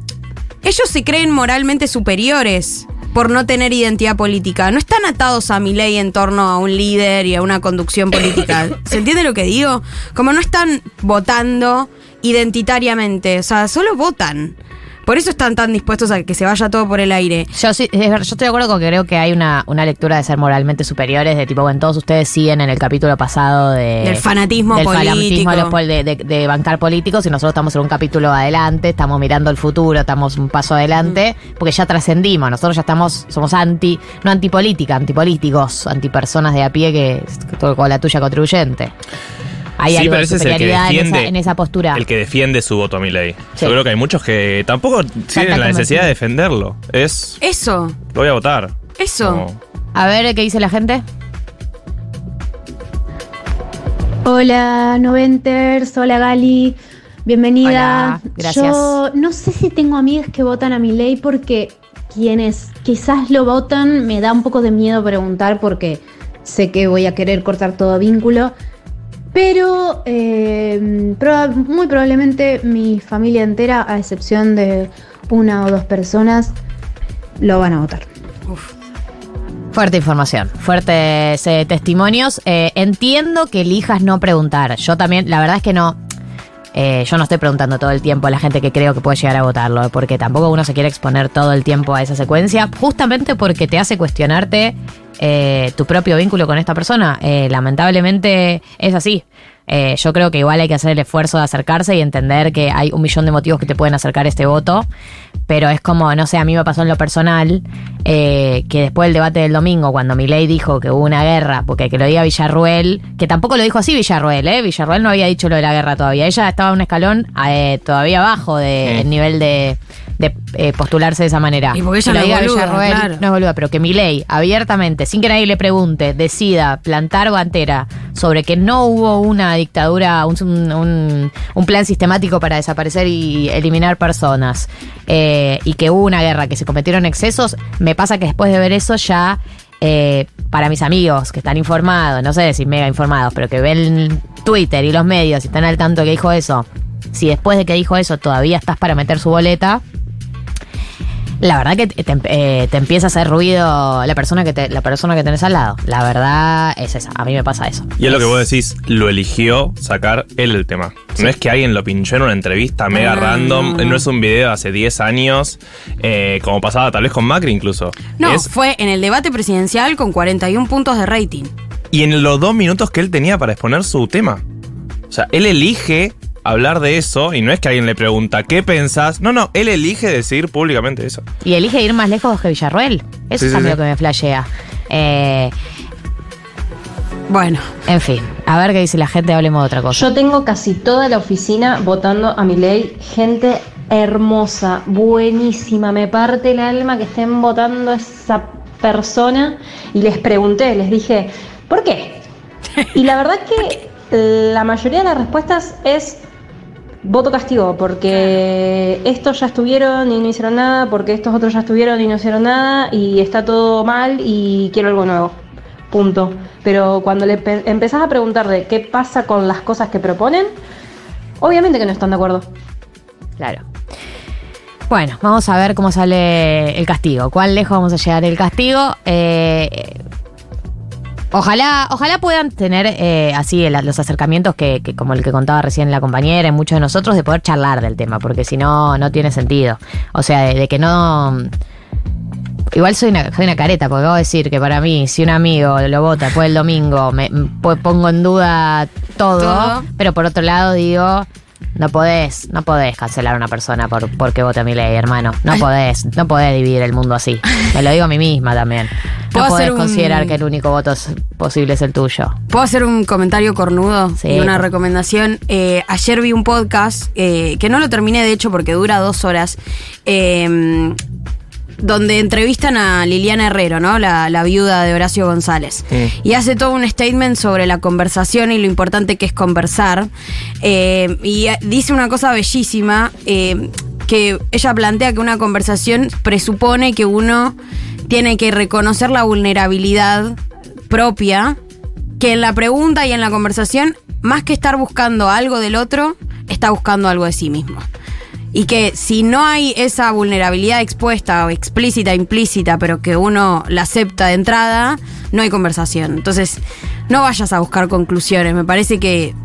ellos se creen moralmente superiores por no tener identidad política. No están atados a mi ley en torno a un líder y a una conducción política. ¿Se entiende lo que digo? Como no están votando identitariamente, o sea, solo votan. Por eso están tan dispuestos a que se vaya todo por el aire. Yo sí, es verdad, yo estoy de acuerdo con que creo que hay una, una lectura de ser moralmente superiores, de tipo, bueno, todos ustedes siguen en el capítulo pasado de... Del fanatismo del político. fanatismo de, los pol- de- de- de bancar políticos y nosotros estamos en un capítulo adelante, estamos mirando el futuro, estamos un paso adelante, Mm. porque ya trascendimos, nosotros ya estamos, somos anti, no antipolítica, antipolíticos, antipersonas de a pie que, que todo con la tuya contribuyente. Hay Sí, algo pero de es el que superioridad en esa, defiende- en esa postura. El que defiende su voto a mi ley. Sí. Yo creo que hay muchos que tampoco tienen la necesidad de defenderlo. Es. Eso, Lo voy a votar. eso. Como- A ver, ¿qué dice la gente? Hola, Noventers, hola Gali, bienvenida. Hola, gracias. Yo no sé si tengo amigas que votan a mi ley porque quienes quizás lo votan me da un poco de miedo preguntar porque sé que voy a querer cortar todo vínculo. Pero eh, muy probablemente mi familia entera, a excepción de una o dos personas, lo van a votar. Fuerte información, fuertes eh, testimonios. Eh, entiendo que elijas no preguntar. Yo también, la verdad es que no. Eh, yo no estoy preguntando todo el tiempo a la gente que creo que puede llegar a votarlo, porque tampoco uno se quiere exponer todo el tiempo a esa secuencia, justamente porque te hace cuestionarte eh, tu propio vínculo con esta persona. Eh, lamentablemente es así. Eh, yo creo que igual hay que hacer el esfuerzo de acercarse y entender que hay un millón de motivos que te pueden acercar este voto, pero es como, no sé, a mí me pasó en lo personal, eh, que después del debate del domingo, cuando Milei dijo que hubo una guerra, porque que lo diga Villarruel, que tampoco lo dijo así Villarruel, ¿eh? Villarruel no había dicho lo de la guerra todavía, ella estaba un escalón eh, todavía abajo del Mm. nivel de, de, eh, postularse de esa manera. Y porque ella no diga boluda, Villarroel, claro. no es boluda, pero que Milei abiertamente, sin que nadie le pregunte, decida plantar bandera sobre que no hubo una dictadura, un, un- un plan sistemático para desaparecer y eliminar personas, eh, y que hubo una guerra, que se cometieron excesos, me pasa que después de ver eso ya... eh, para mis amigos que están informados, no sé si mega informados, pero que ven Twitter y los medios y están al tanto que dijo eso, si después de que dijo eso todavía estás para meter su boleta, La verdad que te, te- eh, te empieza a hacer ruido la persona que te, la persona que tenés al lado. La verdad es esa. A mí me pasa eso. Y es lo que vos decís, lo eligió sacar él el tema. No es que alguien lo pinchó en una entrevista mega Ah. random, no es un video de hace 10 años, eh, como pasaba tal vez con Macri incluso. No, Es- fue en el debate presidencial con 41 puntos de rating. y en los dos minutos que él tenía para exponer su tema. O sea, él elige hablar de eso y no es que alguien le pregunta, ¿qué pensás? No, no, él elige decir públicamente eso. Y elige ir más lejos que Villarruel. Eso Sí, es sí, a mí sí. lo que me flashea. Eh, Bueno, en fin, a ver qué dice la gente, hablemos de otra cosa. Yo tengo casi toda la oficina votando a mi ley, gente hermosa, buenísima, me parte el alma que estén votando a esa persona y les pregunté, les dije, ¿por qué? Y la verdad que la mayoría de las respuestas es voto castigo, porque estos ya estuvieron y no hicieron nada, porque estos otros ya estuvieron y no hicieron nada, y está todo mal y quiero algo nuevo. Punto. Pero cuando le pe- empezás a preguntar de qué pasa con las cosas que proponen, obviamente que no están de acuerdo. Claro. Bueno, vamos a ver cómo sale el castigo. ¿Cuán lejos vamos a llegar el castigo? Eh, ojalá, ojalá puedan tener eh, así el- los acercamientos que, que como el que contaba recién la compañera y muchos de nosotros de poder charlar del tema, porque si no, no tiene sentido. O sea, de, de que no. Igual soy una, soy una careta, porque acabo de decir que para mí, si un amigo lo vota después del domingo, me, me po- pongo en duda todo, Todo. pero por otro lado digo, no podés, no podés cancelar a una persona por porque vota mi ley, hermano. No podés, no podés dividir el mundo así. Me lo digo a mí misma también. ¿Puedo No podés un- considerar que el único voto es- posible es el tuyo. ¿puedo hacer un comentario cornudo Sí, y una recomendación? Eh, ayer vi un podcast, eh, que no lo terminé de hecho porque dura dos horas, eh, donde entrevistan a Liliana Herrero, ¿no? La, la viuda de Horacio González. Y hace todo un statement sobre la conversación y lo importante que es conversar. Eh, y dice una cosa bellísima, eh, que ella plantea que una conversación presupone que uno tiene que reconocer la vulnerabilidad propia, que en la pregunta y en la conversación, más que estar buscando algo del otro, está buscando algo de sí mismo. Y que si no hay esa vulnerabilidad expuesta o explícita, implícita, pero que uno la acepta de entrada, no hay conversación. Entonces, no vayas a buscar conclusiones. Me parece que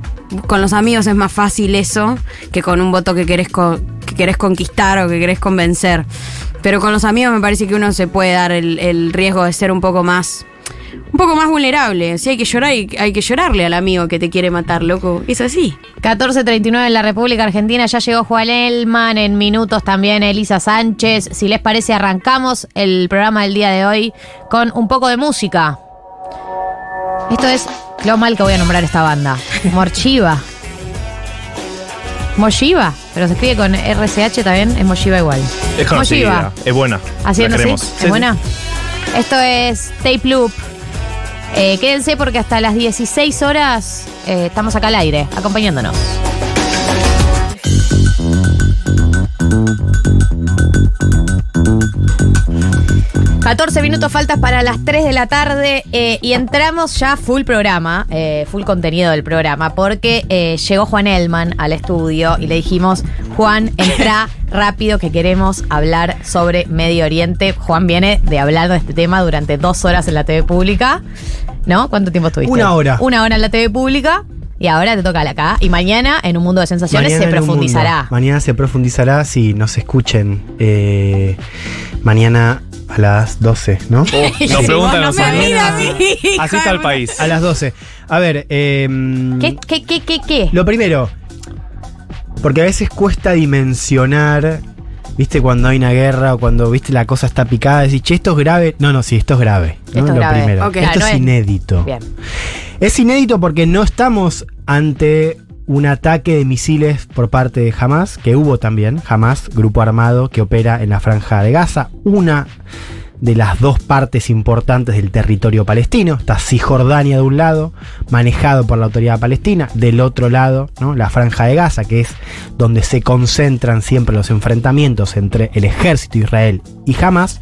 con los amigos es más fácil eso que con un voto que querés, que querés conquistar o que querés convencer. Pero con los amigos me parece que uno se puede dar el riesgo de ser un poco más un poco más vulnerable. Si hay que llorar, hay, hay que llorarle al amigo que te quiere matar, loco. Es así. 14.39 en la República Argentina, ya llegó Juan Elman, en minutos también Elisa Sánchez. Si les parece, arrancamos el programa del día de hoy con un poco de música. Esto es lo mal que voy a nombrar esta banda. Morchiva. Moshiva, pero se escribe con RCH también, es Moshiva igual. Es conocida, Moshiva. es buena. Haciendo así. ¿es Sí, sí. buena? Esto es Tape Loop. Eh, quédense porque hasta las 16 horas eh, estamos acá al aire, acompañándonos. 14 minutos faltas para las 3 de la tarde eh, y entramos ya full programa, eh, full contenido del programa, porque eh, llegó Juan Elman al estudio y le dijimos, Juan, entra rápido que queremos hablar sobre Medio Oriente. Juan viene de hablar de este tema durante dos horas en la TV pública, ¿no? ¿Cuánto tiempo estuviste? Una hora. Una hora en la TV pública y ahora te toca acá. Y mañana en un mundo de sensaciones Mañana se profundizará. Mañana se profundizará si nos escuchen. eh, mañana a las 12, ¿no? Oh, nos preguntan no a me mires así, está el país. A las 12. A ver, eh, ¿Qué, qué, qué, qué, qué? lo primero, porque a veces cuesta dimensionar, viste, cuando hay una guerra o cuando, viste, la cosa está picada, decís, che, esto es grave. No, no, sí, esto es grave. ¿no? Esto es lo grave. primero. Esto Claro, es es- inédito. Bien. Es inédito porque no estamos ante un ataque de misiles por parte de Hamas, que hubo también, Hamas, grupo armado que opera en la franja de Gaza, una de las dos partes importantes del territorio palestino, está Cisjordania de un lado, manejado por la autoridad palestina, del otro lado, ¿no? la franja de Gaza, que es donde se concentran siempre los enfrentamientos entre el ejército Israel y Hamas.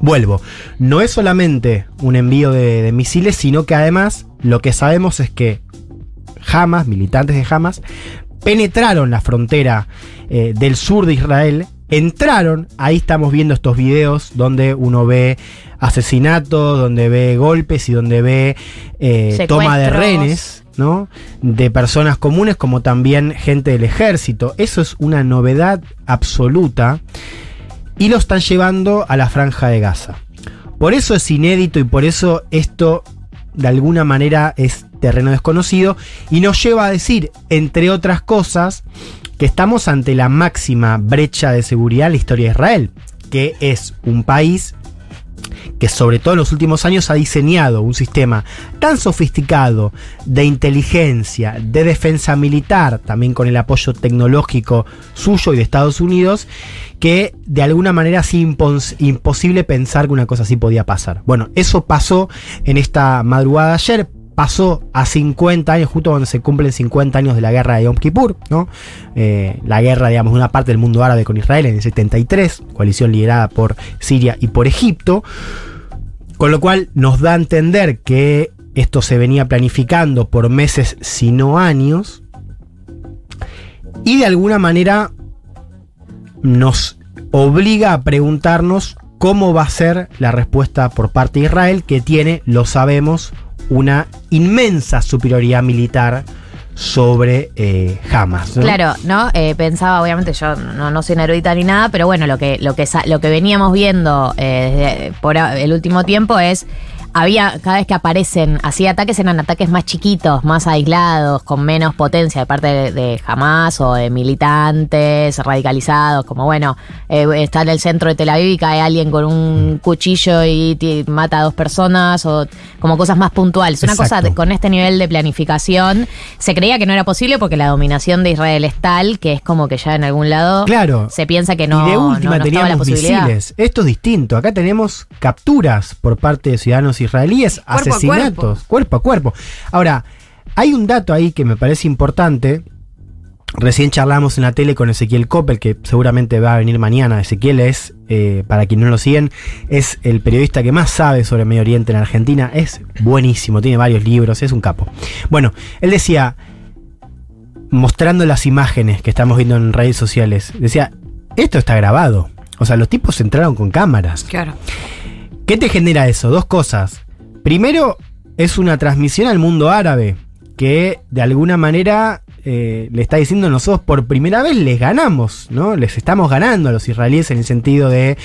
Vuelvo, no es solamente un envío de misiles, sino que además lo que sabemos es que Hamas, militantes de Hamas, penetraron la frontera eh, del sur de Israel entraron, ahí estamos viendo estos videos donde uno ve asesinatos, donde ve golpes y donde ve eh, toma de rehenes, ¿no? De personas comunes como también gente del ejército. Eso es una novedad absoluta y lo están llevando a la franja de Gaza. Por eso es inédito y por eso esto de alguna manera es terreno desconocido y nos lleva a decir, entre otras cosas, que estamos ante la máxima brecha de seguridad en la historia de Israel, que es un país que sobre todo en los últimos años ha diseñado un sistema tan sofisticado de inteligencia, de defensa militar, también con el apoyo tecnológico suyo y de Estados Unidos, que de alguna manera es impos- imposible pensar que una cosa así podía pasar. Bueno, eso pasó en esta madrugada ayer, pasó a 50 años, justo cuando se cumplen 50 años de la guerra de Yom Kippur, ¿no? Eh, la guerra, digamos, de una parte del mundo árabe con Israel en el 73, coalición liderada por Siria y por Egipto, con lo cual nos da a entender que esto se venía planificando por meses, si no años, y de alguna manera nos obliga a preguntarnos cómo va a ser la respuesta por parte de Israel, que tiene, lo sabemos, una inmensa superioridad militar sobre eh, Hamas. Claro, ¿no? Eh, pensaba, obviamente, yo no, no soy una erudita ni nada, pero bueno, lo que, lo que, lo que veníamos viendo eh, por el último tiempo es. Había, cada vez que aparecen así ataques, eran ataques más chiquitos, más aislados, con menos potencia de parte de, de Hamas o de militantes radicalizados, como bueno, eh, está en el centro de Tel Aviv y cae alguien con un cuchillo y mata a dos personas, o como cosas más puntuales. Una cosa de- con este nivel de planificación se creía que no era posible porque la dominación de Israel es tal que es como que ya en algún lado Claro. se piensa que no, y de última no- no la teníamos posibilidad. misiles. Esto es distinto. Acá tenemos capturas por parte de ciudadanos israelíes, Cuerpo a asesinatos, cuerpo a cuerpo. Ahora, hay un dato ahí que me parece importante. Recién charlamos en la tele con Ezequiel Coppel, que seguramente va a venir mañana. Ezequiel es, eh, para quienes no lo siguen, es el periodista que más sabe sobre Medio Oriente en Argentina. Es buenísimo, tiene varios libros, es un capo. Bueno, él decía, mostrando las imágenes que estamos viendo en redes sociales, decía, esto está grabado. O sea, los tipos entraron con cámaras. Claro. ¿Qué te genera eso? Dos cosas. Primero, es una transmisión al mundo árabe, que de alguna manera eh, le está diciendo nosotros por primera vez les ganamos, ¿no? Les estamos ganando a los israelíes en el sentido de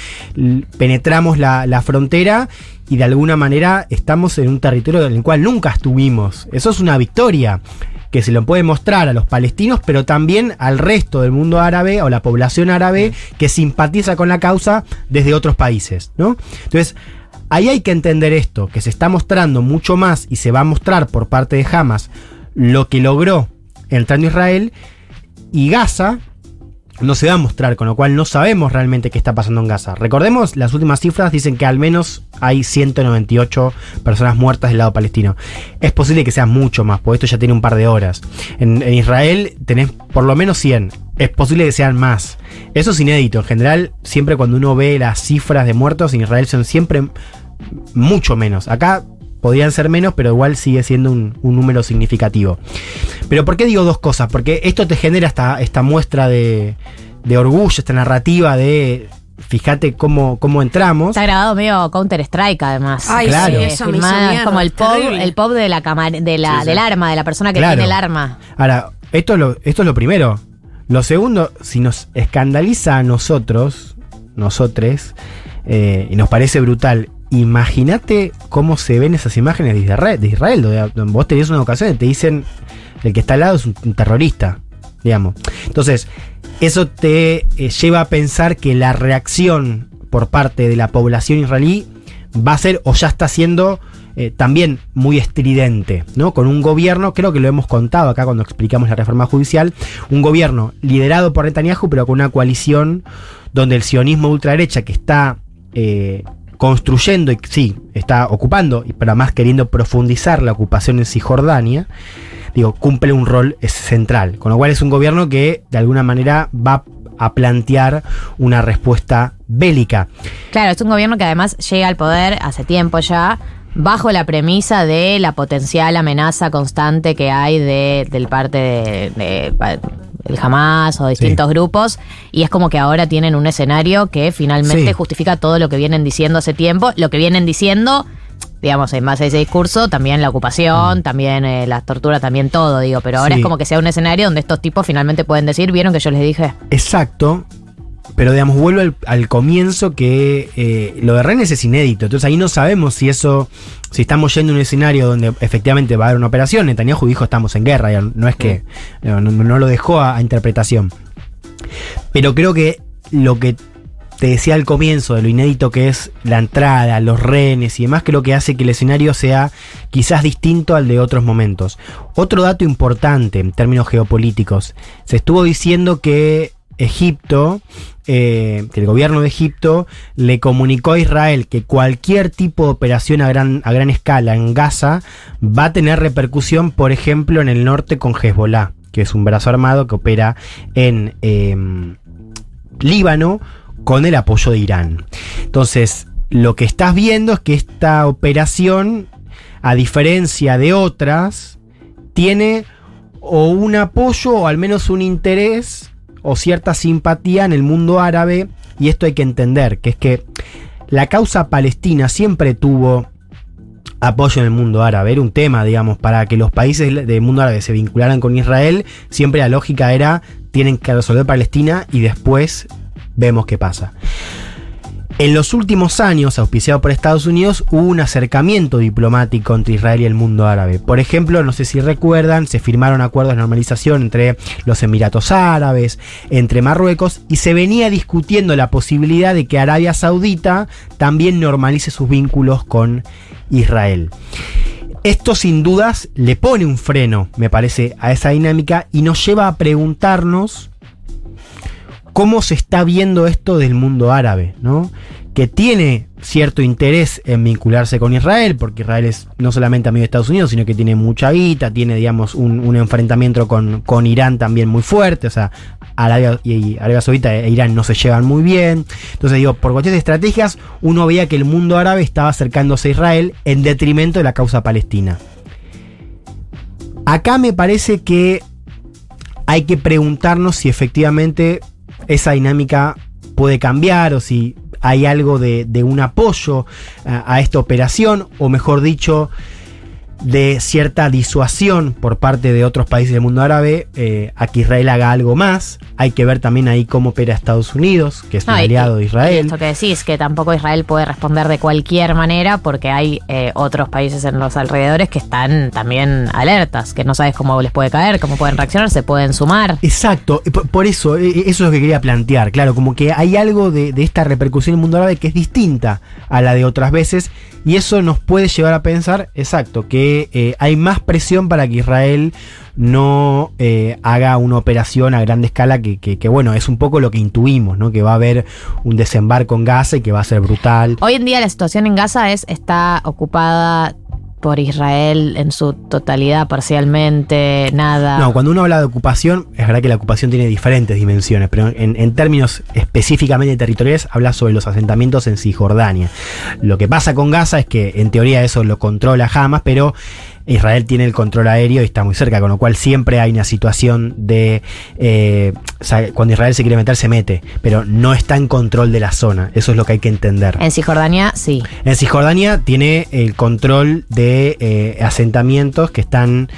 penetramos la, la frontera y de alguna manera estamos en un territorio en el cual nunca estuvimos. Eso es una victoria que se lo puede mostrar a los palestinos, pero también al resto del mundo árabe o la población árabe que simpatiza con la causa desde otros países, ¿no? Entonces, ahí hay que entender esto, que se está mostrando mucho más y se va a mostrar por parte de Hamas lo que logró entrando Israel y Gaza no se va a mostrar, con lo cual no sabemos realmente qué está pasando en Gaza. Recordemos, las últimas cifras dicen que al menos hay 198 personas muertas del lado palestino. Es posible que sea mucho más, porque esto ya tiene un par de horas. En, en Israel tenés por lo menos 100. Es posible que sean más. Eso es inédito. En general, siempre cuando uno ve las cifras de muertos en Israel son siempre mucho menos. Acá podrían ser menos, pero igual sigue siendo un, un número significativo. Pero ¿por qué digo dos cosas? Porque esto te genera esta, esta muestra de, de orgullo, esta narrativa de fíjate cómo, cómo entramos. Está grabado medio Counter Strike además. Ay, Claro. sí, eso me hizo Filmado, es como el pop, terrible. el pop de la cámara, de la, Sí, sí. del arma, de la persona que Claro. tiene el arma. Ahora, esto es, lo, esto es lo primero. Lo segundo, si nos escandaliza a nosotros, nosotres, eh, y nos parece brutal, imagínate cómo se ven esas imágenes de Israel, de vos tenés una ocasión y te dicen el que está al lado es un, un terrorista, digamos. Entonces, eso te eh, lleva a pensar que la reacción por parte de la población israelí va a ser o ya está siendo eh, también muy estridente, ¿no? Con un gobierno, creo que lo hemos contado acá cuando explicamos la reforma judicial, un gobierno liderado por Netanyahu, pero con una coalición donde el sionismo ultraderecha que está eh, construyendo y sí, está ocupando, y pero además queriendo profundizar la ocupación en Cisjordania, digo, cumple un rol central. Con lo cual es un gobierno que de alguna manera va a plantear una respuesta bélica. Claro, es un gobierno que además llega al poder hace tiempo ya, bajo la premisa de la potencial amenaza constante que hay de, del parte de, de el Hamas o distintos grupos, y es como que ahora tienen un escenario que finalmente Sí. justifica todo lo que vienen diciendo hace tiempo, lo que vienen diciendo, digamos, en base a ese discurso, también la ocupación, también eh, la tortura, también todo, digo, pero ahora Mm. Sí. es como que sea un escenario donde estos tipos finalmente pueden decir, vieron que yo les dije. Exacto. Pero digamos, vuelvo al, al comienzo que eh, lo de Rennes es inédito. Entonces ahí no sabemos si eso, si estamos yendo a un escenario donde efectivamente va a haber una operación. Netanyahu dijo estamos en guerra, no es que no, no- lo dejó a, a interpretación. Pero creo que lo que te decía al comienzo de lo inédito que es la entrada, los renes y demás, creo que hace que el escenario sea quizás distinto al de otros momentos. Otro dato importante en términos geopolíticos, se estuvo diciendo que Egipto, eh, que el gobierno de Egipto le comunicó a Israel que cualquier tipo de operación a gran, a gran escala en Gaza va a tener repercusión, por ejemplo, en el norte con Hezbollah, que es un brazo armado que opera en em, Líbano con el apoyo de Irán. Entonces, lo que estás viendo es que esta operación, a diferencia de otras, tiene o un apoyo o al menos un interés o cierta simpatía en el mundo árabe y esto hay que entender, que es que la causa palestina siempre tuvo apoyo en el mundo árabe, era un tema, digamos, para que los países del mundo árabe se vincularan con Israel, siempre la lógica era tienen que resolver Palestina y después vemos qué pasa. En los últimos años, auspiciado por Estados Unidos, hubo un acercamiento diplomático entre Israel y el mundo árabe. Por ejemplo, no sé si recuerdan, se firmaron acuerdos de normalización entre los Emiratos Árabes, entre Marruecos, y se venía discutiendo la posibilidad de que Arabia Saudita también normalice sus vínculos con Israel. Esto sin dudas le pone un freno, me parece, a esa dinámica y nos lleva a preguntarnos cómo se está viendo esto del mundo árabe, ¿no? Que tiene cierto interés en vincularse con Israel, porque Israel es no solamente amigo de Estados Unidos, sino que tiene mucha guita, tiene, digamos, un, enfrentamiento con, con Irán también muy fuerte, o sea, Arabia y Arabia Saudita e Irán no se llevan muy bien. Entonces, digo, por cuestiones estrategias, uno veía que el mundo árabe estaba acercándose a Israel en detrimento de la causa palestina. Acá me parece que hay que preguntarnos si efectivamente esa dinámica puede cambiar o si hay algo de, un apoyo a esta operación, o mejor dicho, de cierta disuasión por parte de otros países del mundo árabe eh, a que Israel haga algo más. Hay que ver también ahí cómo opera Estados Unidos, que es No, aliado de y Israel. esto que decís, que tampoco Israel puede responder de cualquier manera porque hay eh, otros países en los alrededores que están también alertas, que no sabes cómo les puede caer, cómo pueden reaccionar, se pueden sumar. Exacto, por, por eso, eh, eso es lo que quería plantear. Claro, como que hay algo de, de esta repercusión en el mundo árabe que es distinta a la de otras veces, y eso nos puede llevar a pensar, exacto, que eh, hay más presión para que Israel no eh, haga una operación a gran escala, que, que- que, bueno, es un poco lo que intuimos, ¿no? Que va a haber un desembarco en Gaza y que va a ser brutal. Hoy en día la situación en Gaza es está ocupada por Israel en su totalidad, parcialmente, nada. No, cuando uno habla de ocupación, es verdad que la ocupación tiene diferentes dimensiones, pero en, términos específicamente territoriales, habla sobre los asentamientos en Cisjordania. Lo que pasa con Gaza es que en teoría eso lo controla Hamas, pero Israel tiene el control aéreo y está muy cerca, con lo cual siempre hay una situación de... eh, cuando Israel se quiere meter, se mete, pero no está en control de la zona. Eso es lo que hay que entender. En Cisjordania, sí. En Cisjordania tiene el control de eh, asentamientos que están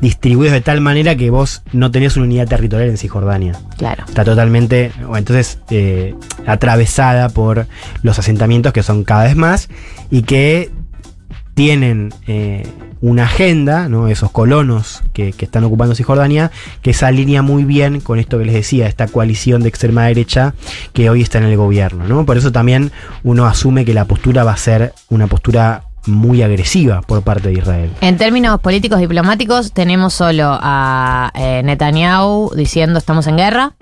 distribuidos de tal manera que vos no tenés una unidad territorial en Cisjordania. Claro. Está totalmente, bueno, entonces, eh, atravesada por los asentamientos que son cada vez más y que tienen eh, una agenda, ¿no? esos colonos que, están ocupando Cisjordania, que se alinea muy bien con esto que les decía, esta coalición de extrema derecha que hoy está en el gobierno. ¿no? Por eso también uno asume que la postura va a ser una postura muy agresiva por parte de Israel. En términos políticos diplomáticos, tenemos solo a eh, Netanyahu diciendo estamos en guerra.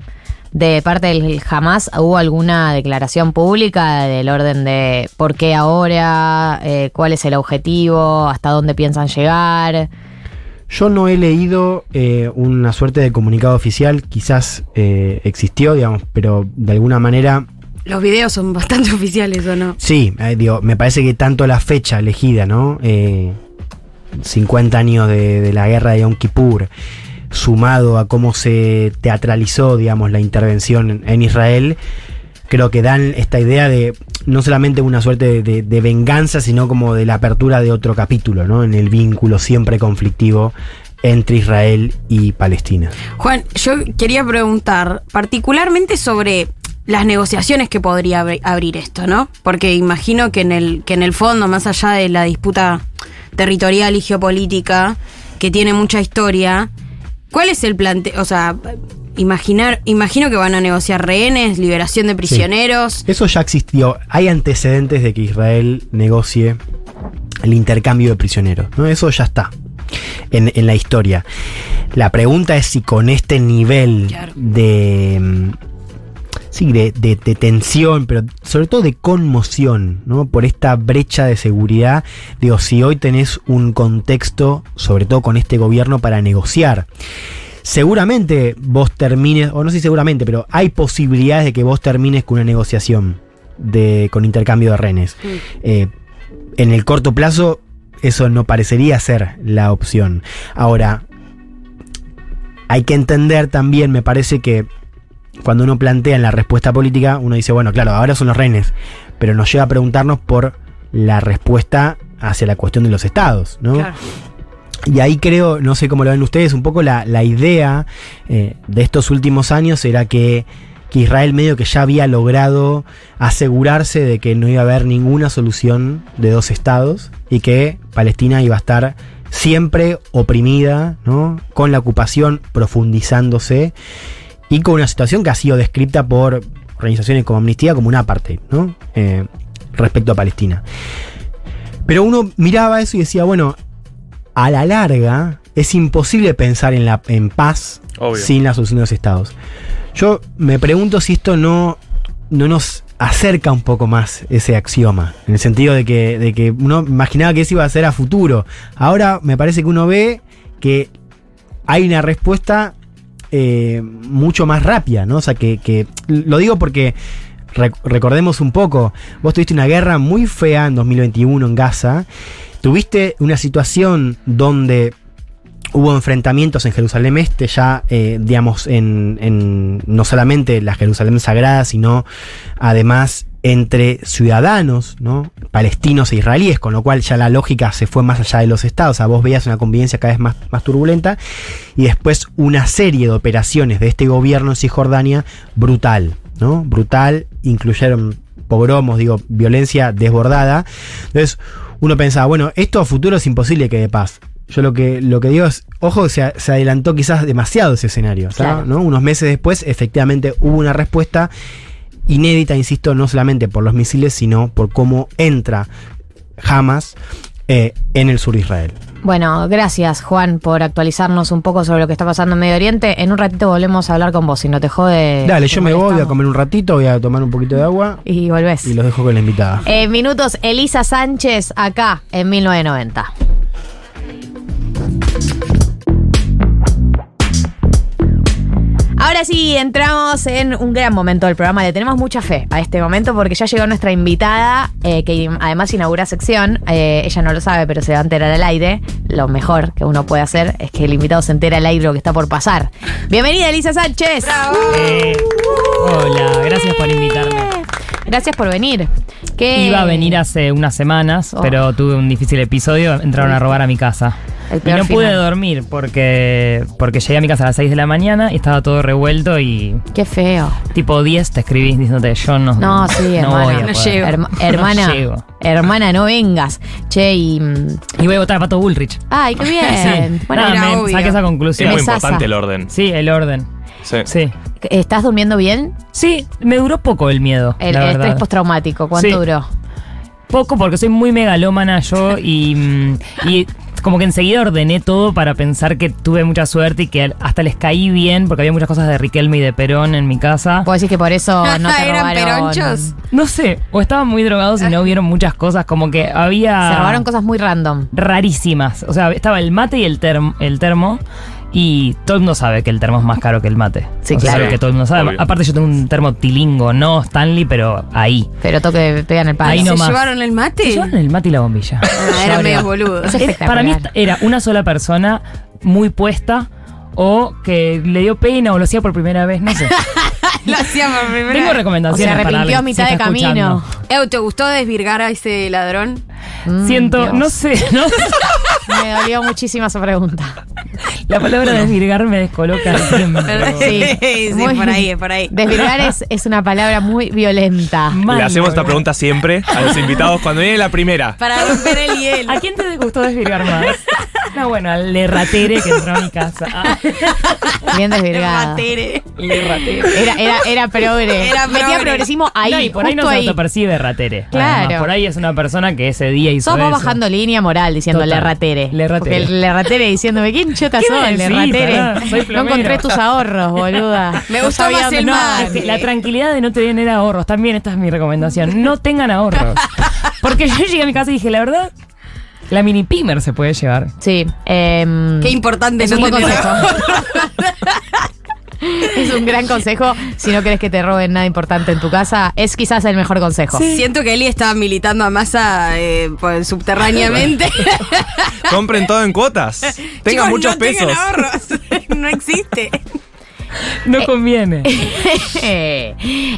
De parte del Hamas, ¿hubo alguna declaración pública del orden de por qué ahora, eh, cuál es el objetivo, hasta dónde piensan llegar? Yo no he leído eh, una suerte de comunicado oficial, quizás eh, existió, digamos, pero de alguna manera Los videos son bastante oficiales, ¿o no? Sí, eh, digo, me parece que tanto la fecha elegida, ¿no? Eh, 50 años de, de la guerra de Yom Kippur, sumado a cómo se teatralizó, digamos, la intervención en- Israel, creo que dan esta idea de no solamente una suerte de, venganza, sino como de la apertura de otro capítulo, ¿no? En el vínculo siempre conflictivo entre Israel y Palestina. Juan, yo quería preguntar particularmente sobre las negociaciones que podría abri- abrir esto, ¿no? Porque imagino que en el que en el fondo, más allá de la disputa territorial y geopolítica que tiene mucha historia, ¿cuál es el plante, o sea, imaginar, imagino que van a negociar rehenes, liberación de prisioneros. Eso ya existió. Hay antecedentes de que Israel negocie el intercambio de prisioneros. ¿no? Eso ya está en, en la historia. La pregunta es si con este nivel de. Sí, de, de- de tensión, pero sobre todo de conmoción, ¿no? Por esta brecha de seguridad. Digo, si hoy tenés un contexto, sobre todo con este gobierno, para negociar seguramente vos termines, o no sé si seguramente, pero hay posibilidades de que vos termines con una negociación de, con intercambio de rehenes. Eh, en el corto plazo, eso no parecería ser la opción. Ahora, hay que entender también, me parece que cuando uno plantea en la respuesta política, uno dice, bueno, claro, ahora son los rehenes, pero nos lleva a preguntarnos por la respuesta hacia la cuestión de los estados, ¿no? Y ahí creo, no sé cómo lo ven ustedes, un poco la, la idea eh, de estos últimos años era que, que Israel medio que ya había logrado asegurarse de que no iba a haber ninguna solución de dos estados y que Palestina iba a estar siempre oprimida, ¿no? con la ocupación profundizándose y con una situación que ha sido descrita por organizaciones como Amnistía como una parte ¿no? Eh, respecto a Palestina. Pero uno miraba eso y decía, bueno, a la larga es imposible pensar en, la, en paz Obvio. sin la solución de los estados. Yo me pregunto si esto no, no nos acerca un poco más ese axioma, en el sentido de que, de que uno imaginaba que eso iba a ser a futuro. Ahora me parece que uno ve que hay una respuesta eh, mucho más rápida, ¿no? O sea, que, que- lo digo porque rec- recordemos un poco, vos tuviste una guerra muy fea en 2021 en Gaza, tuviste una situación donde hubo enfrentamientos en Jerusalén Este, ya, eh, digamos, en, en no solamente la Jerusalén Sagrada, sino además entre ciudadanos, ¿no? palestinos e israelíes, con lo cual ya la lógica se fue más allá de los estados, o sea, vos veías una convivencia cada vez más, más turbulenta, y después una serie de operaciones de este gobierno en Cisjordania brutal, ¿no? Brutal, incluyeron pogromos, digo, violencia desbordada. Entonces, uno pensaba, bueno, esto a futuro es imposible que dé paz. Yo lo que, lo que digo es, ojo, se, se adelantó quizás demasiado ese escenario. ¿no? Unos meses después, efectivamente, hubo una respuesta inédita, insisto, no solamente por los misiles, sino por cómo entra Hamas eh, en el sur de Israel. Bueno, gracias Juan por actualizarnos un poco sobre lo que está pasando en Medio Oriente. En un ratito volvemos a hablar con vos, si no te jode. Dale, te yo me voy, voy a comer un ratito, voy a tomar un poquito de agua Y volvés. y los dejo con la invitada. Eh, minutos, Elisa Sánchez, acá en 1990. Ahora sí, entramos en un gran momento del programa. Le tenemos mucha fe a este momento porque ya llegó nuestra invitada, eh, que además inaugura sección. Eh, ella no lo sabe, pero se va a enterar al aire. Lo mejor que uno puede hacer es que el invitado se entere al aire lo que está por pasar. Bienvenida, Elisa Sánchez. Eh, hola, gracias por invitarme. Gracias por venir. ¿Qué- Iba a venir hace unas semanas, Oh. pero tuve un difícil episodio, entraron a robar a mi casa. El Y no pude dormir porque, porque llegué a mi casa a las 6 de la mañana y estaba todo revuelto y Qué feo. tipo 10 te escribí diciéndote yo no, No, sí, hermana. voy a no llego. Herma- hermana, No llego. hermana, no vengas. Che, y. mm, Y voy a votar a Pato Bullrich. Ay, qué bien. Sí. Bueno, Nada, era me obvio. saqué esa Es conclusión. muy Mesaza. importante el orden. Sí, el orden. Sí. Sí. ¿estás durmiendo bien? Sí, me duró poco el miedo. El la estrés verdad. postraumático, ¿cuánto Sí. duró? Poco porque soy muy megalómana yo y, mm, y como que enseguida ordené todo para pensar que tuve mucha suerte y que hasta les caí bien porque había muchas cosas de Riquelme y de Perón en mi casa. ¿Puedo decir que por eso no te ¿Eran robaron? peronchos? No sé, o estaban muy drogados y no vieron muchas cosas, como que había... Se robaron cosas muy random. rarísimas. O sea, estaba el mate y el, term- el termo. Y todo el mundo sabe que el termo es más caro que el mate. Sí, O sea, claro. que todo el mundo sabe. Obvio. Aparte yo tengo un termo tilingo, no Stanley, pero ahí. Pero toque pegan el palo. Ahí ¿Se nomás. llevaron el mate? Se llevaron el mate y la bombilla. Ah, Lloré. medio. Es espectacular. para mí era una sola persona muy puesta, o que le dio pena o lo hacía por primera vez, no sé. Lo hacía por primera Tengo vez. recomendaciones. O se arrepintió a mitad si de camino. escuchando. ¿te gustó desvirgar a ese ladrón? Mm, Siento, Dios. no sé, ¿no? Me dolió muchísimo esa pregunta. La palabra desvirgar me descoloca siempre. Sí, sí, muy- por ahí, por ahí. Desvirgar es, es una palabra muy violenta. Mal, Le hacemos esta pregunta siempre a los invitados cuando viene la primera. Para romper el hielo. ¿A quién te gustó desvirgar más? No, bueno, al Lerratere que entró a mi casa. Ah, Bien desvirgada. Ratere. Lerratere. Era, era, era progre. Era Metía progre. progresismo ahí, No, y por ahí no se autopercibe Ratere. Claro. Además, por ahí es una persona que ese día hizo eso. bajando línea moral diciendo Total. lerratere. Lerratere. Porque el lerratere diciéndome, ¿quién chota ¿Qué sos? Pará, soy no encontré tus ahorros, boluda. Me No gustó sabía más. Que La tranquilidad de no tener ahorros. También esta es mi recomendación. No tengan ahorros. Porque yo llegué a mi casa y dije, la verdad, la mini pimer se puede llevar. Sí. em, Qué importante es no un consejo. es un gran consejo. Si no querés que te roben nada importante en tu casa, es quizás el mejor consejo. Siento que Eli estaba militando a masa eh, pues, subterráneamente. Compren todo en cuotas. Tengan Chicos, muchos no tengan pesos. ahorros. no existe. No conviene.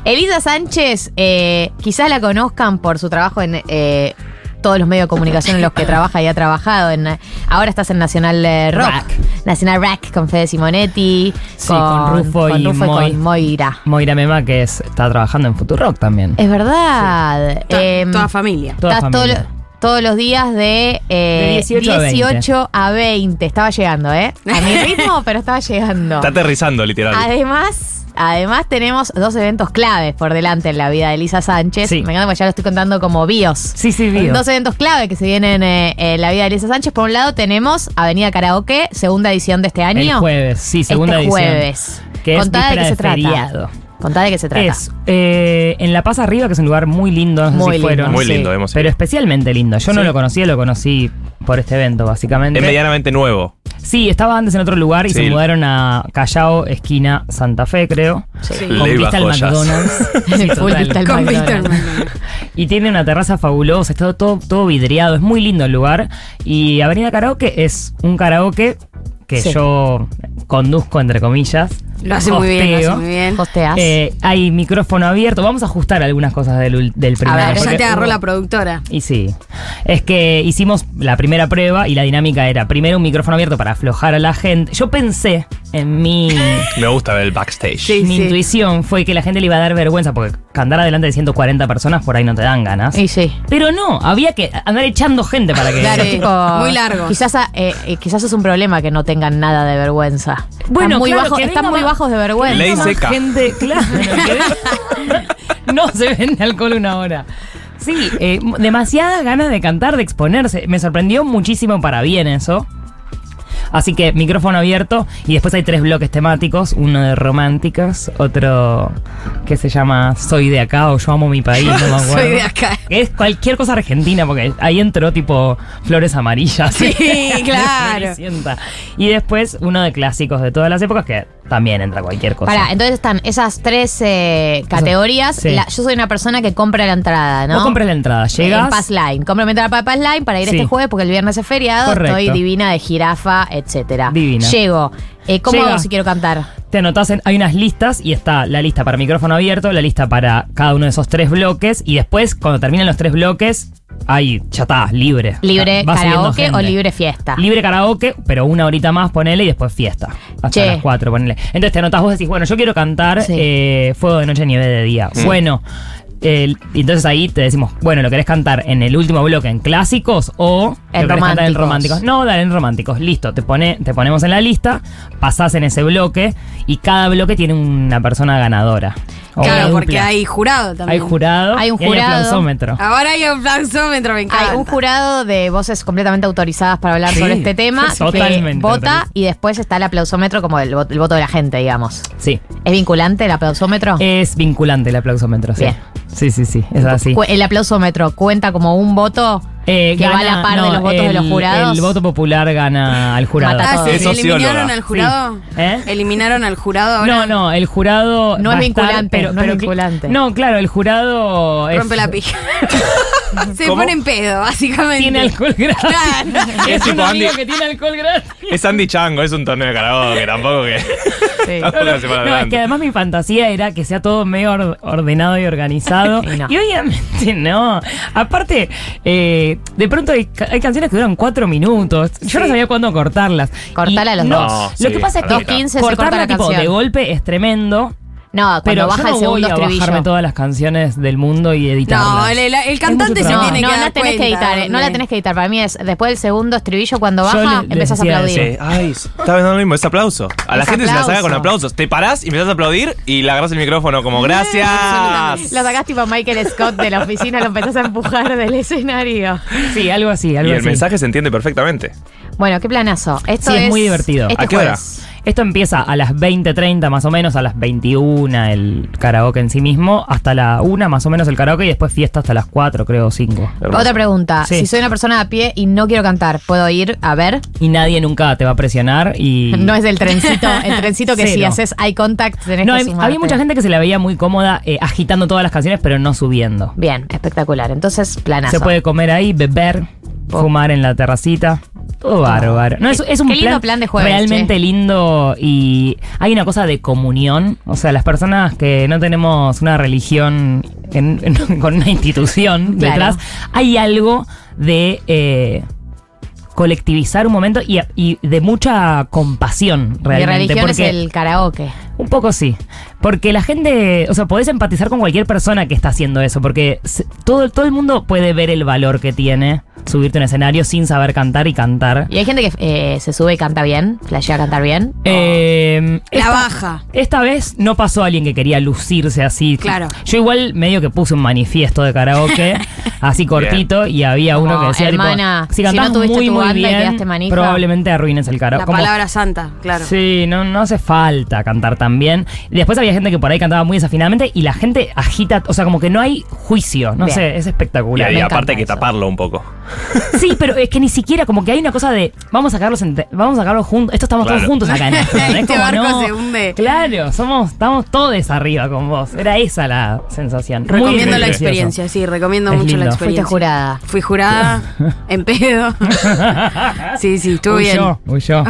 Elisa Sánchez, eh, quizás la conozcan por su trabajo en eh, todos los medios de comunicación en los que trabaja y ha trabajado. En, eh, ahora estás en Nacional eh, Rock. Rack. Nacional Rack con Fede Simonetti. Sí, con Rufo y con Moy. con Moira. Moira Mema, que es- está trabajando en Futurock también. Es verdad. To- Em, toda familia. Toda estás todo todos los días de, eh, De 18 a 20. 18 a 20. Estaba llegando, ¿eh? A mi ritmo, pero estaba llegando. Está aterrizando, literal. Además, además tenemos dos eventos claves por delante en la vida de Elisa Sánchez. Sí. Me encanta porque ya lo estoy contando como bios. Sí, sí, bios. Dos eventos clave que se vienen eh, en la vida de Elisa Sánchez. Por un lado tenemos Avenida Karaoke, segunda edición de este año. El jueves, sí, segunda este edición. jueves. Que es Contá de qué se trata. feriado. Contá de qué se trata. Es eh, en La Paz Arriba, que es un lugar muy lindo, no sé Muy si lindo. fueron. Muy Sí, lindo, hemos Pero especialmente lindo. Yo no lo conocía, lo conocí por este evento, básicamente. Es medianamente nuevo. Sí, estaba antes en otro lugar y Sí. se mudaron a Callao, esquina Santa Fe, creo. Sí. Con vista al. McDonald's. Sí, total. Con McDonald's. Y tiene una terraza fabulosa, está todo, todo vidriado, es muy lindo el lugar. Y Avenida Karaoke es un karaoke que Sí. yo conduzco, entre comillas. Lo hace muy bien, lo hace muy bien. Hosteas. Eh, hay micrófono abierto. Vamos a ajustar algunas cosas del, del primero. ver, Ya te agarró hubo- la productora. Y sí. Es que hicimos la primera prueba y la dinámica era primero un micrófono abierto para aflojar a la gente. Yo pensé en mi. Me gusta ver el backstage. Sí, mi sí. intuición fue que la gente le iba a dar vergüenza porque cantar adelante de 140 personas por ahí no te dan ganas. Y sí. Pero no, había que andar echando gente para que. Claro, tipo, Muy largo. Quizás, ah, eh, eh, quizás es un problema que no tengan nada de vergüenza. Bueno, están muy, claro, bajos, que están muy bajos de vergüenza. Ley seca. gente, claro. no se vende alcohol una hora. Sí, eh, demasiadas ganas de cantar, de exponerse. Me sorprendió muchísimo para bien eso. Así que micrófono abierto y después hay tres bloques temáticos, uno de románticas, otro que se llama Soy de acá o Yo amo mi país, no me acuerdo. Soy de acá. Que es cualquier cosa argentina porque ahí entró tipo flores amarillas. Sí, claro. Y después uno de clásicos de todas las épocas que también entra cualquier cosa. Pará, entonces están esas tres eh, categorías. Sí. La- yo soy una persona que compra la entrada, ¿no? Vos compras la entrada, llegas. En Pass Line. Compro mi entrada para Pass Line para ir Sí. este jueves porque el viernes es feriado. Correcto. Estoy divina de jirafa, etcétera. Divina. Llego. Eh, ¿Cómo Llega. hago si quiero cantar? Te anotás en, hay unas listas y está la lista para micrófono abierto, la lista para cada uno de esos tres bloques y después cuando terminen los tres bloques, ahí ya está, libre. ¿Libre Va karaoke o libre fiesta? Libre karaoke, pero una horita más ponele y después fiesta. Hasta Che. las cuatro, ponele. Entonces te anotás vos decís, bueno, yo quiero cantar Sí. eh, Fuego de Noche, Nieve de Día. Bueno. El- entonces ahí te decimos, bueno, ¿lo querés cantar en el último bloque en clásicos o En cantar en románticos? románticos? No, dale en románticos. Listo, te, pone, te ponemos en la lista, pasás en ese bloque y cada bloque tiene una persona ganadora. Claro, porque hay jurado Hay también. jurado Hay un y jurado. aplausómetro. Ahora hay un aplausómetro, me encanta. Hay un jurado de voces completamente autorizadas para hablar Sí, sobre este tema que totalmente vota y después está el aplausómetro como el, vo- el voto de la gente, digamos. Sí. ¿Es vinculante el aplausómetro? Es vinculante el aplausómetro, sí. Bien. Sí, sí, sí. Es así. El aplausómetro cuenta como un voto Eh, que va a la par de los votos de los jurados. El voto popular gana al jurado. Ah, todo. ¿se Es socióloga. eliminaron al jurado? ¿Eh? ¿Eliminaron al jurado ahora? No, no, el jurado. No es estar, vinculante, pero- no es pero cl- vinculante. No, claro, el jurado. es- Rompe la pija. Se ¿Cómo? pone en pedo, básicamente. Tiene alcohol gratis. Claro. Es Es un tipo amigo Andy- que tiene alcohol gratis. Es Andy Chango, es un torneo de karaoke, tampoco que. Sí. No, es que además mi fantasía era que sea todo medio or- ordenado y organizado. Y no. Y obviamente no. Aparte, eh, de pronto hay, ca- hay canciones que duran cuatro minutos. Yo no sabía cuándo cortarlas. Cortala Y a los no, dos. No, Lo sí, que pasa es que mitad. 2.15 se corta cortarla la tipo de canción. golpe es tremendo. No, cuando Pero baja yo el no segundo voy a bajarme estribillo. todas las canciones del mundo y editarlas. No, el, el- el cantante se tiene no, que no dar tenés que cuenta editar, eh, no la tenés que editar. Para mí es después del segundo estribillo, cuando baja, le- le empezás a aplaudir. Sí, ay, está dando lo mismo, es aplauso. A la Es gente se la saca aplauso. con aplausos. Te parás y empezás a aplaudir y le agarras el micrófono como gracias. Lo sacás tipo Michael Scott de la oficina, lo empezás a empujar del escenario. Sí, algo así, Y algo el así. mensaje se entiende perfectamente. Bueno, qué planazo. Esto Sí, es muy divertido. Este ¿A qué hora? jueves. Esto empieza a las 20.30 más o menos, a las 21 el karaoke en sí mismo, hasta la 1 más o menos el karaoke y después fiesta hasta las 4 creo, 5. Hermoso. Otra pregunta. Sí. Si soy una persona a pie y no quiero cantar, ¿puedo ir a ver? Y nadie nunca te va a presionar y... No es el trencito, el trencito que si haces eye contact tenés No, que hay- sumarte. había mucha gente que se la veía muy cómoda eh, agitando todas las canciones pero no subiendo. Bien, espectacular. Entonces, planazo. Se puede comer ahí, beber, fumar en la terracita. Todo bárbaro. No, es, es un Qué lindo plan de jueves, realmente che. lindo y hay una cosa de comunión. O sea, las personas que no tenemos una religión en- en- con una institución Claro. detrás, hay algo de eh, colectivizar un momento y, y de mucha compasión Mi realmente. religión es porque- el karaoke. Un poco sí. Porque la gente, o sea, podés empatizar con cualquier persona que está haciendo eso, porque todo, todo el mundo puede ver el valor que tiene subirte a un escenario sin saber cantar y cantar. Y hay gente que eh, se sube y canta bien, flashea a cantar bien. Eh, La esta- baja. Esta vez no pasó alguien que quería lucirse así. Claro. Yo igual medio que puse un manifiesto de karaoke, así cortito, y había uno que decía, tipo, hermana, si si cantás no tuviste muy, tu muy bien, quedaste manija". probablemente arruines el karaoke. La Como- palabra santa, claro. Sí, no, no hace falta cantar tan Y después había gente que por ahí cantaba muy desafinadamente y la gente agita, o sea, como que no hay juicio, no Bien. sé, es Y espectacular. ahí me aparte hay que eso. taparlo un poco. Sí, pero es que ni siquiera como que hay una cosa de vamos a sacarlos vamos a sacarlos juntos, esto estamos Claro. todos juntos acá en esto. ¿no? Es Este como, barco no, se hunde. Claro, somos estamos todos arriba con vos. Era esa la sensación. Muy Recomiendo la precioso. experiencia, sí, recomiendo Es mucho la experiencia. Fuiste jurada. Fui jurada, en pedo. Sí, sí, estuvo bien. Huyó, huyó.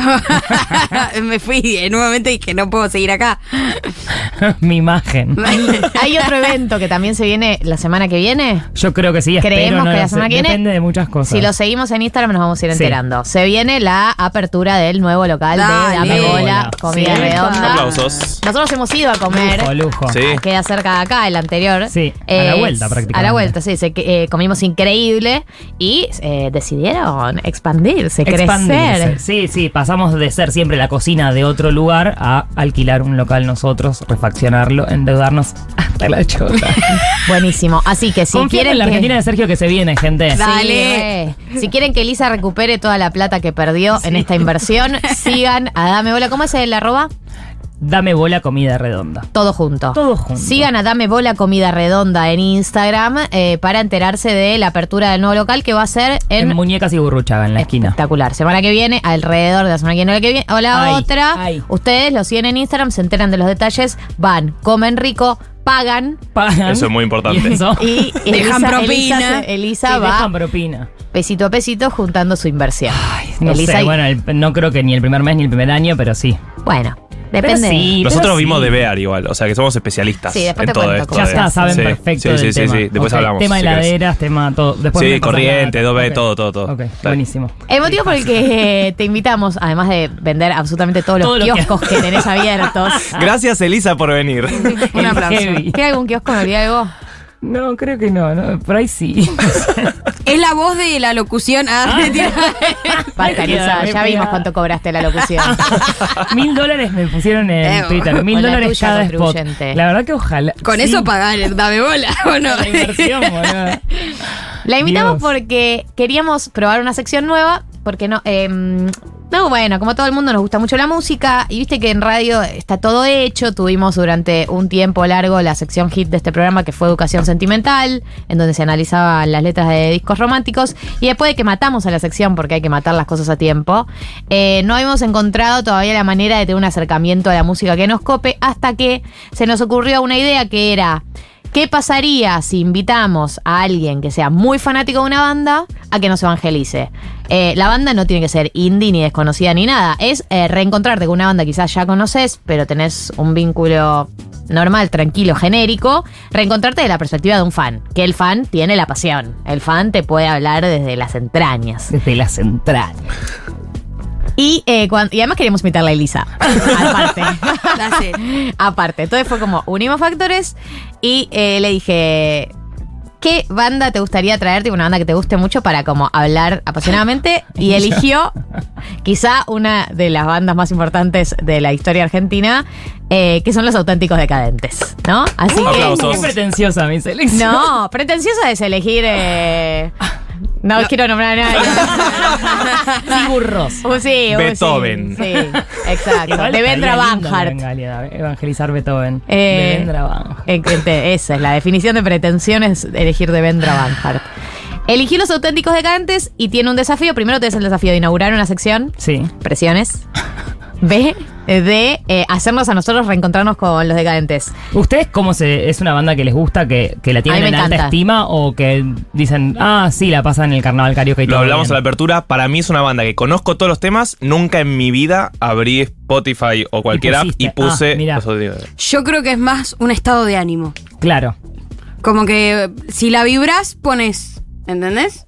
Me fui en un momento y dije, no puedo seguir acá. Mi imagen. Hay otro evento que también se viene la semana que viene. Yo creo que sí, Creemos no que la semana que viene. Depende de muchas cosas. Si lo seguimos en Instagram nos vamos a ir Sí. enterando. Se viene la apertura del nuevo local Dale. de Dame Bola, comida Sí. redonda. Aplausos. Nosotros hemos ido a comer. Lujo, lujo. Sí. Queda cerca de acá, el anterior. Sí, a la vuelta prácticamente. A la vuelta, sí. se- eh, comimos increíble y eh, decidieron expandirse, Expandirse. crecer. Sí, sí, pasamos de ser siempre la cocina de otro lugar a alquilar un local nosotros, refaccionarlo, endeudarnos hasta la chota. Buenísimo. Así que si quieren en la que- Argentina de Sergio que se viene, gente. Sí, Dale. Si quieren que Elisa recupere toda la plata que perdió en esta inversión, sigan a Dame Bola. ¿Cómo es el arroba? Dame bola comida redonda. Todo junto. Todo junto. Sigan a Dame Bola Comida Redonda en Instagram eh, para enterarse de la apertura del nuevo local que va a ser en, En Muñecas y Burruchaga, en la esquina. Espectacular. Semana que viene, alrededor de la semana que viene, que viene o la Ay, otra. ay. Ustedes lo siguen en Instagram, se enteran de los detalles, van, comen rico, pagan. Pagan. Eso es muy importante. Y eso. Y Dejan Elisa, propina. Elisa, Sí, va dejan propina. pesito a pesito juntando su inversión. No Elisa sé, y- bueno, el- no creo que ni el primer mes ni el primer año, pero sí. bueno, Pero depende. sí, Nosotros pero vimos sí. de Bear igual, o sea que somos especialistas Sí, después en te todo cuento esto. Ya está, saben sí, perfecto Sí, del sí, sí, tema. sí, después hablamos. Tema si heladeras, tema todo. Después Sí, corriente, la data. 2B, Ok. todo, todo, todo. Ok, Dale. buenísimo. El motivo por el que eh, te invitamos, además de vender absolutamente todos los Todo lo que- kioscos que... tenés abiertos. Gracias Elisa por venir. Un aplauso. Heavy. ¿Queda algún kiosco? ¿Me olvidé algo? No, creo que no, no, por ahí sí. Es la voz de la locución. Ah. Basta, Elisa, Queda ya vimos cuánto cobraste la locución. Mil dólares me pusieron en Eh, Twitter. Mil dólares cada spot. La verdad que ojalá. Con sí. eso pagar, dame bola, ¿o no? La inversión, boludo. La invitamos Dios. porque queríamos probar una sección nueva, porque no, em, No, bueno, como todo el mundo nos gusta mucho la música y viste que en radio está todo hecho. Tuvimos durante un tiempo largo la sección hit de este programa que fue Educación Sentimental, en donde se analizaban las letras de discos románticos. Y después de que matamos a la sección, porque hay que matar las cosas a tiempo, eh, no hemos encontrado todavía la manera de tener un acercamiento a la música que nos cope hasta que se nos ocurrió una idea que era... ¿Qué pasaría si invitamos a alguien que sea muy fanático de una banda a que nos evangelice? Eh, la banda no tiene que ser indie ni desconocida ni nada. Es eh, reencontrarte con una banda quizás ya conoces, pero tenés un vínculo normal, tranquilo, genérico. Reencontrarte de la perspectiva de un fan. Que el fan tiene la pasión. El fan te puede hablar desde las entrañas. Desde las entrañas. Y, eh, cuan- y además queríamos invitarla a Elisa. Aparte. Aparte. Entonces fue como, unimos factores y eh, le dije. ¿Qué banda te gustaría traer? Tipo una banda que te guste mucho para como hablar apasionadamente. Y eligió quizá una de las bandas más importantes de la historia argentina, eh, que son los auténticos decadentes, ¿no? Así Qué pretenciosa mi selección. No, pretenciosa es elegir. eh, no, quiero nombrar a nadie. Sí, burros. Uh, sí, uh, sí, Beethoven. Sí, exacto. Igual Devendra Banhart. Evangelizar Beethoven. Eh, Devendra Banhart. eh, esa es la definición de pretensión es elegir Devendra Banhart. Elegí los auténticos decadentes y tiene un desafío. Primero tenés el desafío de inaugurar una sección. Sí. Presiones. B, de eh, hacernos a nosotros reencontrarnos con los decadentes. ¿Ustedes cómo se es una banda que les gusta, que, que la tienen en alta estima o que dicen, ah, sí, la pasan en el carnaval carioca y Lo todo hablamos a la bien"? apertura. Para mí es una banda que conozco todos los temas. Nunca en mi vida abrí Spotify o cualquier app pusiste. y puse Ah, los audios. Yo creo que es más un estado de ánimo. Claro. Como que eh, si la vibras, pones. ¿Entendés?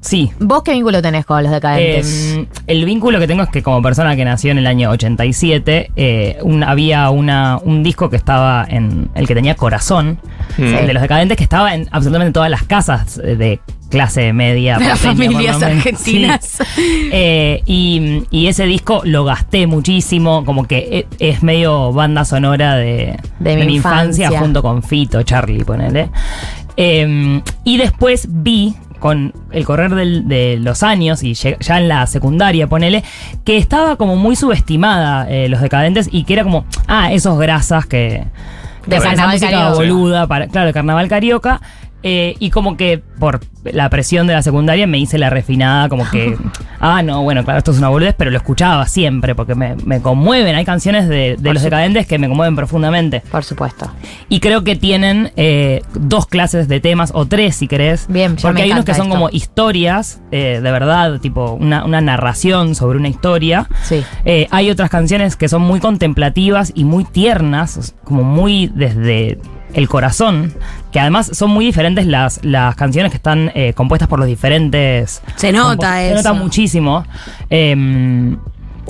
Sí. ¿Vos qué vínculo tenés con los decadentes? Eh, el vínculo que tengo es que como persona que nació en el año 87, eh, un- había una, un disco que estaba en el que tenía corazón, Mm. el de los decadentes, que estaba en absolutamente todas las casas de clase media. De las familias argentinas. Sí. Eh, y, y ese disco lo gasté muchísimo, como que e- es medio banda sonora de, De mi infancia. junto con Fito, Charlie, ponele. Eh, y después vi con el correr del- de los años y ya en la secundaria, ponele, que estaba como muy subestimada eh, los decadentes y que era como, ah, esos grasas que... De que carnaval carioca. boluda, para, claro, carnaval carioca. Eh, y como que por la presión de la secundaria me hice la refinada, como que, ah, no, bueno, claro, esto es una boludez, pero lo escuchaba siempre porque me, me conmueven. Hay canciones de, de los decadentes que me conmueven profundamente. Por supuesto. Y creo que tienen eh, dos clases de temas, o tres si querés. Bien, Porque hay unos que son esto. como historias, eh, de verdad, tipo una, una narración sobre una historia. Sí. Hay otras canciones que son muy contemplativas y muy tiernas, como muy desde el corazón, que además son muy diferentes las, las canciones que están eh, compuestas por los diferentes... Se nota Se eso. nota muchísimo. Eh,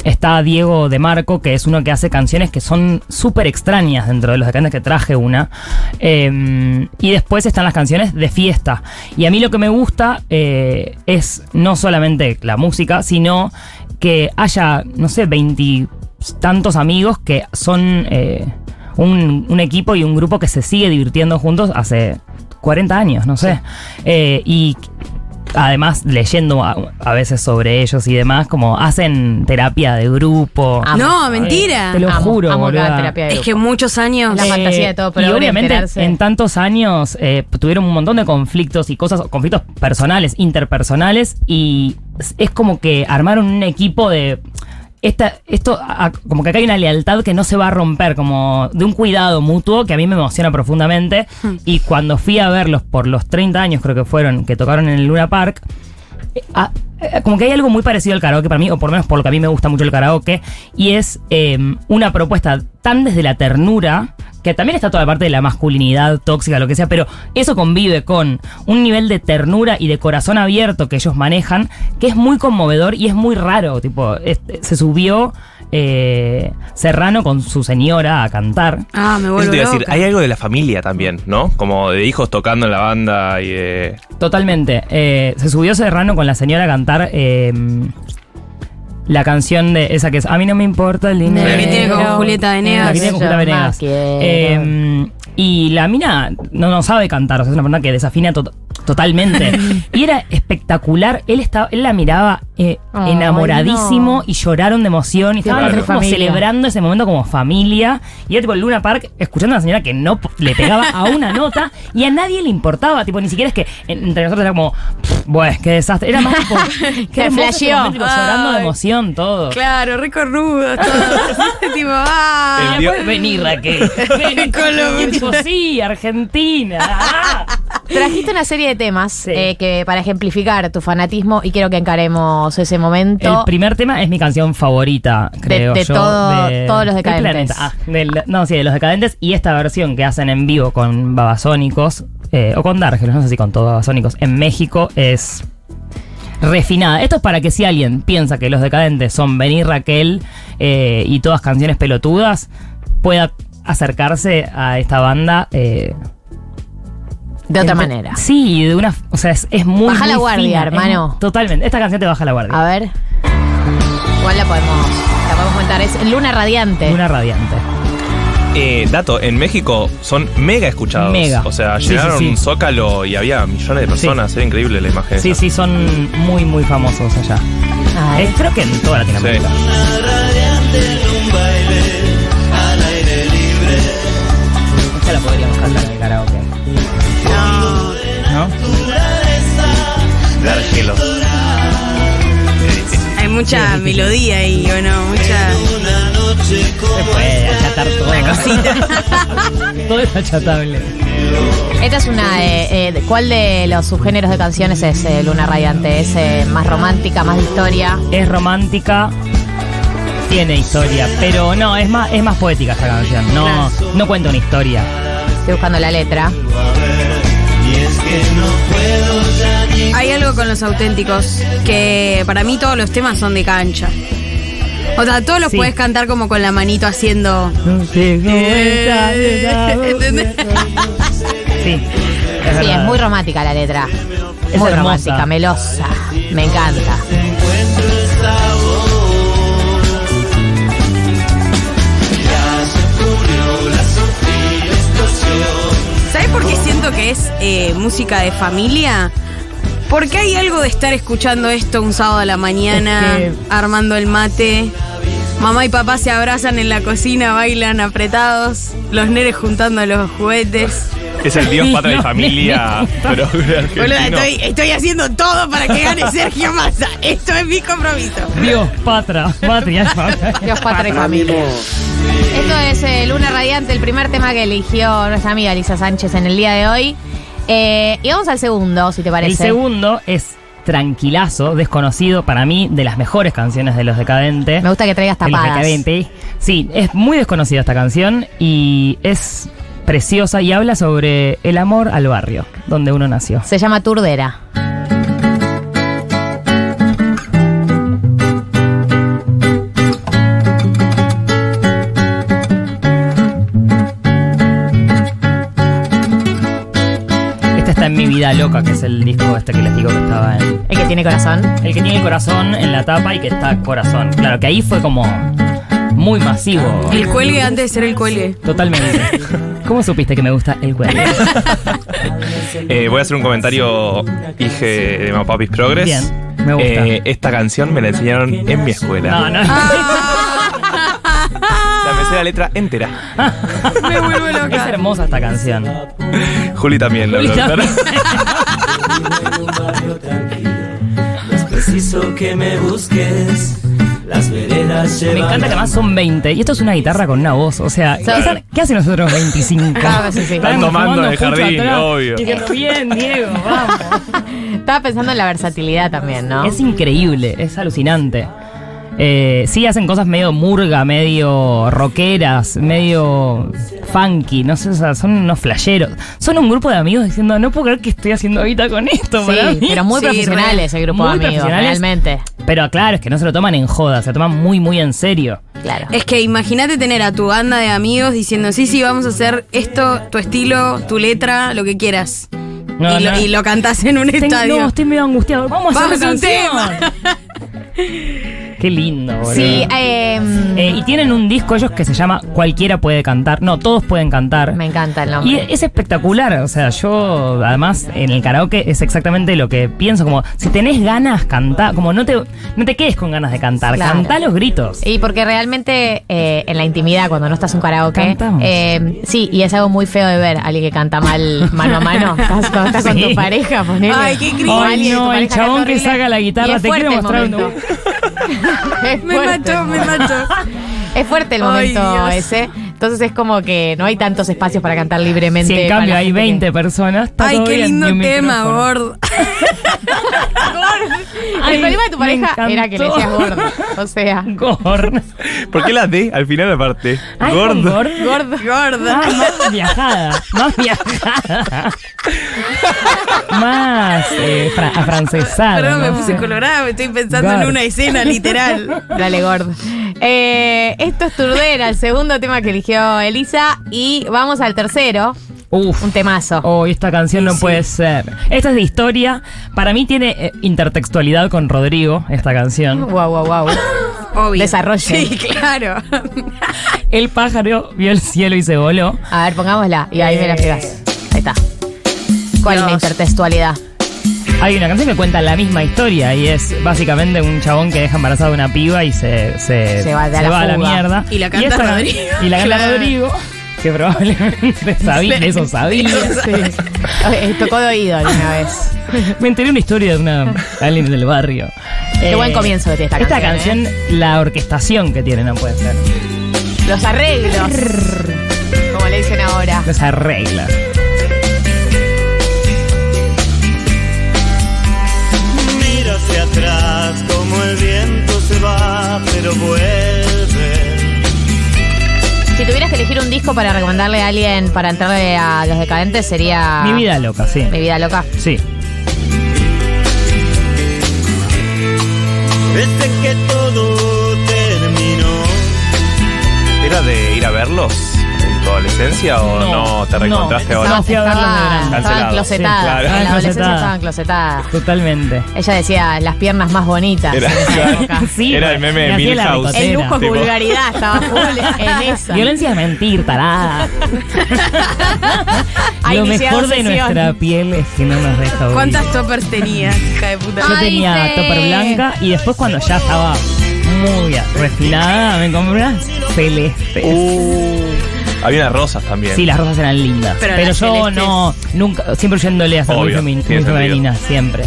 está Diego de Marco, que es uno que hace canciones que son súper extrañas dentro de los decadentes que traje una. Eh, y después están las canciones de fiesta. Y a mí lo que me gusta eh, es no solamente la música, sino que haya, no sé, veintitantos amigos que son eh, un, un equipo y un grupo que se sigue divirtiendo juntos hace 40 años, no sé. Eh, y además leyendo a, a veces sobre ellos y demás, como hacen terapia de grupo. Amo. No, mentira. Te lo Amo, juro, amo terapia de Es grupo. que muchos años. La fantasía de todo, pero y obviamente enterarse- en tantos años eh, tuvieron un montón de conflictos y cosas, conflictos personales, interpersonales, y es- es como que armaron un equipo de. Esta, esto, a- como que acá hay una lealtad que no se va a romper, como de un cuidado mutuo que a mí me emociona profundamente. Y cuando fui a verlos por los 30 años, creo que fueron, que tocaron en el Luna Park, eh, eh, como que hay algo muy parecido al karaoke para mí, o por lo menos por lo que a mí me gusta mucho el karaoke, y es eh, una propuesta tan desde la ternura, que también está toda la parte de la masculinidad tóxica, lo que sea, pero eso convive con un nivel de ternura y de corazón abierto que ellos manejan, que es muy conmovedor y es muy raro. Tipo, este, se subió eh, Serrano con su señora a cantar. Ah, me Eso vuelvo te iba a decir, loca. hay algo de la familia también, ¿no? Como de hijos tocando en la banda y de... Totalmente. Eh, se subió Serrano con la señora a cantar eh, la canción de esa que es A mí no me importa el dinero. La que tiene con Julieta Venegas. La que tiene con Julieta Venegas. Eh, y la mina no, no sabe cantar, o sea, es una persona que desafina totalmente. y era espectacular. Él estaba, él la miraba eh, enamoradísimo no. y lloraron de emoción. Y estaban como celebrando ese momento como familia. Y era tipo en Luna Park escuchando a una señora que no le pegaba a una nota y a nadie le importaba. Tipo, ni siquiera es que en- entre nosotros era como, bueno, qué desastre. Era más tipo, qué flasheó. momento, tipo, llorando de emoción todo. Claro, re cornudo. todo. tipo, ah. Vení, Raquel. Vení, Colombia. tipo, sí, Argentina. Ah. Trajiste una serie de temas eh, que para ejemplificar tu fanatismo y quiero que encaremos ese momento. El primer tema es mi canción favorita, creo de yo. todo- todos los decadentes. Ah, del- no, sí, de los decadentes. Y esta versión que hacen en vivo con Babasónicos, eh, o con Dargelos, no sé si con todos Babasónicos, en México es refinada. Esto es para que si alguien piensa que los decadentes son Venir Raquel eh, y todas canciones pelotudas, pueda acercarse a esta banda. eh, de otra ente- manera. Sí, de una. O sea, es, es muy. Baja la guardia, fina, hermano. totalmente. Esta canción te baja la guardia. A ver. Igual la podemos, la podemos comentar. Es Luna Radiante. Una radiante. Eh, dato, en México son mega escuchados. Mega. O sea, Sí, llegaron sí, sí. un zócalo y había millones de personas. Era increíble la imagen. Sí, esa. sí, son muy, muy famosos allá. Eh, creo que en toda Latinoamérica. Esta la podríamos cantar en el karaoke. ¿No? Dargelos. Hay mucha melodía ahí, ¿o no? Mucha. Se puede achatar todo. todo es achatable. Esta es una. eh, eh, ¿Cuál de los subgéneros de canciones es eh, Luna Radiante? ¿Es eh, más romántica, más de historia? Es romántica. Tiene historia, pero no, es más, es más poética esta canción. No, no cuenta una historia. Estoy buscando la letra. Hay algo con los auténticos que para mí todos los temas son de cancha. O sea, todos los Sí. puedes cantar como con la manito haciendo. ¿Entendés? Sí, es Sí, es muy romántica la letra. Es muy hermosa. romántica, melosa. Me encanta. Que es eh, música de familia? Porque hay algo de estar escuchando esto un sábado a la mañana, Es que- armando el mate. Mamá y papá se abrazan en la cocina, bailan apretados, los nenes juntando los juguetes. Es el Dios, patria No, familia. pero Boluda, argentino. estoy, estoy haciendo todo para que gane Sergio Massa. Esto es mi compromiso. Dios, patra, patria, patria. Dios, patria y familia. Esto es eh, Luna Radiante, el primer tema que eligió nuestra amiga Lisa Sánchez en el día de hoy. Eh, y vamos al segundo, si te parece. El segundo es Tranquilazo, desconocido para mí, de las mejores canciones de Los Decadentes. Me gusta que traigas De Los tapadas. Decadentes. Sí, es muy desconocida esta canción y es preciosa y habla sobre el amor al barrio, donde uno nació. Se llama Turdera. Vida Loca, que es el disco este que les digo que estaba en... El que tiene corazón. El que tiene el corazón en la tapa y que está corazón. Claro, que ahí fue como muy masivo. El cuelgue antes de ser el cuelgue. Totalmente. ¿Cómo supiste que me gusta el cuello? Eh, voy a hacer un comentario, hije de Mapapis Progress. Bien, me gusta. Eh, esta canción me la enseñaron en mi escuela. No, no. Me sé la letra entera. Me vuelvo loca. Es hermosa esta canción. Juli también Juli la- también. Es preciso que me busques. Las veredas Me encanta que además son 20 y esto es una guitarra con una voz. O sea, ¿qué, Claro. ¿qué hacen nosotros 25? Claro, sí, sí. Están tomando en el jardín, atrás. obvio. Bien, Diego, vamos. Estaba pensando en la versatilidad también, ¿no? Es increíble, es alucinante. Eh, sí, hacen cosas medio murga, medio rockeras, medio funky, no sé, o sea, son unos flasheros. Son un grupo de amigos diciendo, no puedo creer que estoy haciendo ahorita con esto. para Sí, mí". pero muy Sí, profesionales el grupo Muy de amigos, realmente. Pero claro, es que no se lo toman en joda, se lo toman muy, muy en serio. Claro. Es que imagínate tener a tu banda de amigos diciendo, sí, sí, vamos a hacer esto, tu estilo, tu letra, lo que quieras. No, y, Lo, y lo cantás en un estadio. no, estoy medio angustiado. Vamos a hacer un tema. Qué lindo, boludo. Sí, eh, Eh, y tienen un disco ellos que se llama Cualquiera puede cantar. No, todos pueden cantar. me encanta el Y nombre. es espectacular, o sea, yo además en el karaoke es exactamente lo que pienso, como si tenés ganas, cantá, como no te, no te quedes con ganas de cantar, Claro. cantá los gritos. Y porque realmente eh, en la intimidad, cuando no estás en un karaoke, Cantamos. eh, sí, y es algo muy feo de ver, alguien que canta mal mano a mano. Estás, cuando estás con tu pareja, ponele. Ay, qué cringe. Ay, no, el chabón que saca la guitarra, Y te quiero mostrar un- Me mató, me mató. Es fuerte el Ay, momento Dios. ese. Entonces es como que no hay tantos espacios para cantar libremente. Si en cambio hay gente que- 20 personas, está Ay, todo qué bien, lindo ni un tema, gordo. el problema de tu pareja era que le decías gordo. O sea, Gordo. ¿Por qué la D al final aparte? Ay, Gordo. gordo. gordo. Gorda. Ah, más viajada, más viajada. más eh, fra- afrancesada. Perdón, me puse colorada, me estoy pensando en una escena literal. Dale, gordo. Eh, esto es Turdera, el segundo tema que eligió Elisa. Y vamos al tercero. Uf. Un temazo. Oh, esta canción no puede ser. Esta es de historia. Para mí tiene eh, intertextualidad con Rodrigo, esta canción. Wow, wow, wow. Obvio. Desarrolle. Sí, claro. El pájaro vio el cielo y se voló. A ver, pongámosla. Y ahí me la pegas. Ahí está. ¿Cuál es la intertextualidad? Hay una canción que cuenta la misma historia y es básicamente un chabón que deja embarazada a una piba y se, se, Se va de a la a la mierda. Y la canta esta- Rodrigo. Y la canta Claro. Rodrigo, que probablemente sabía, de eso sabía. Eh, Tocó de oído alguna vez. Me enteré una historia de una alguien del barrio. Qué Eh, buen comienzo que tiene esta, Esta canción. canción, la orquestación que tiene no puede ser. ¿eh? Los arreglos. Como le dicen ahora. No se se va, pero vuelve. Si tuvieras que elegir un disco para recomendarle a alguien para entrarle a los decadentes, sería. Mi vida loca, sí. Mi vida loca. Sí. Desde que todo terminó. ¿Era de ir a verlos tu adolescencia o no, No, te reencontraste no, ahora? no, fui a verlos de grande. Estaba Cancelado. enclosetada. Sí, claro. En la adolescencia enclosetada. estaba enclosetada. Totalmente. Ella decía las piernas más bonitas Era, en esa época. Sí, Era el meme de me hacía la Milhouse. ricotera. El lujo Tipo- vulgaridad estaba full en eso. Violencia es mentir, tarada. Ha Lo iniciado mejor de sesión. nuestra piel es que no nos deja huir. ¿Cuántas toppers tenías, hija de puta? Yo Ay, tenía sí. topper blanca y después cuando ya estaba muy refinada me compré unas celestes. Uh, había unas rosas también. Sí, las rosas eran lindas. Pero yo celestes- no, nunca, siempre yéndole a ser muy, Obvio, femenina, siempre.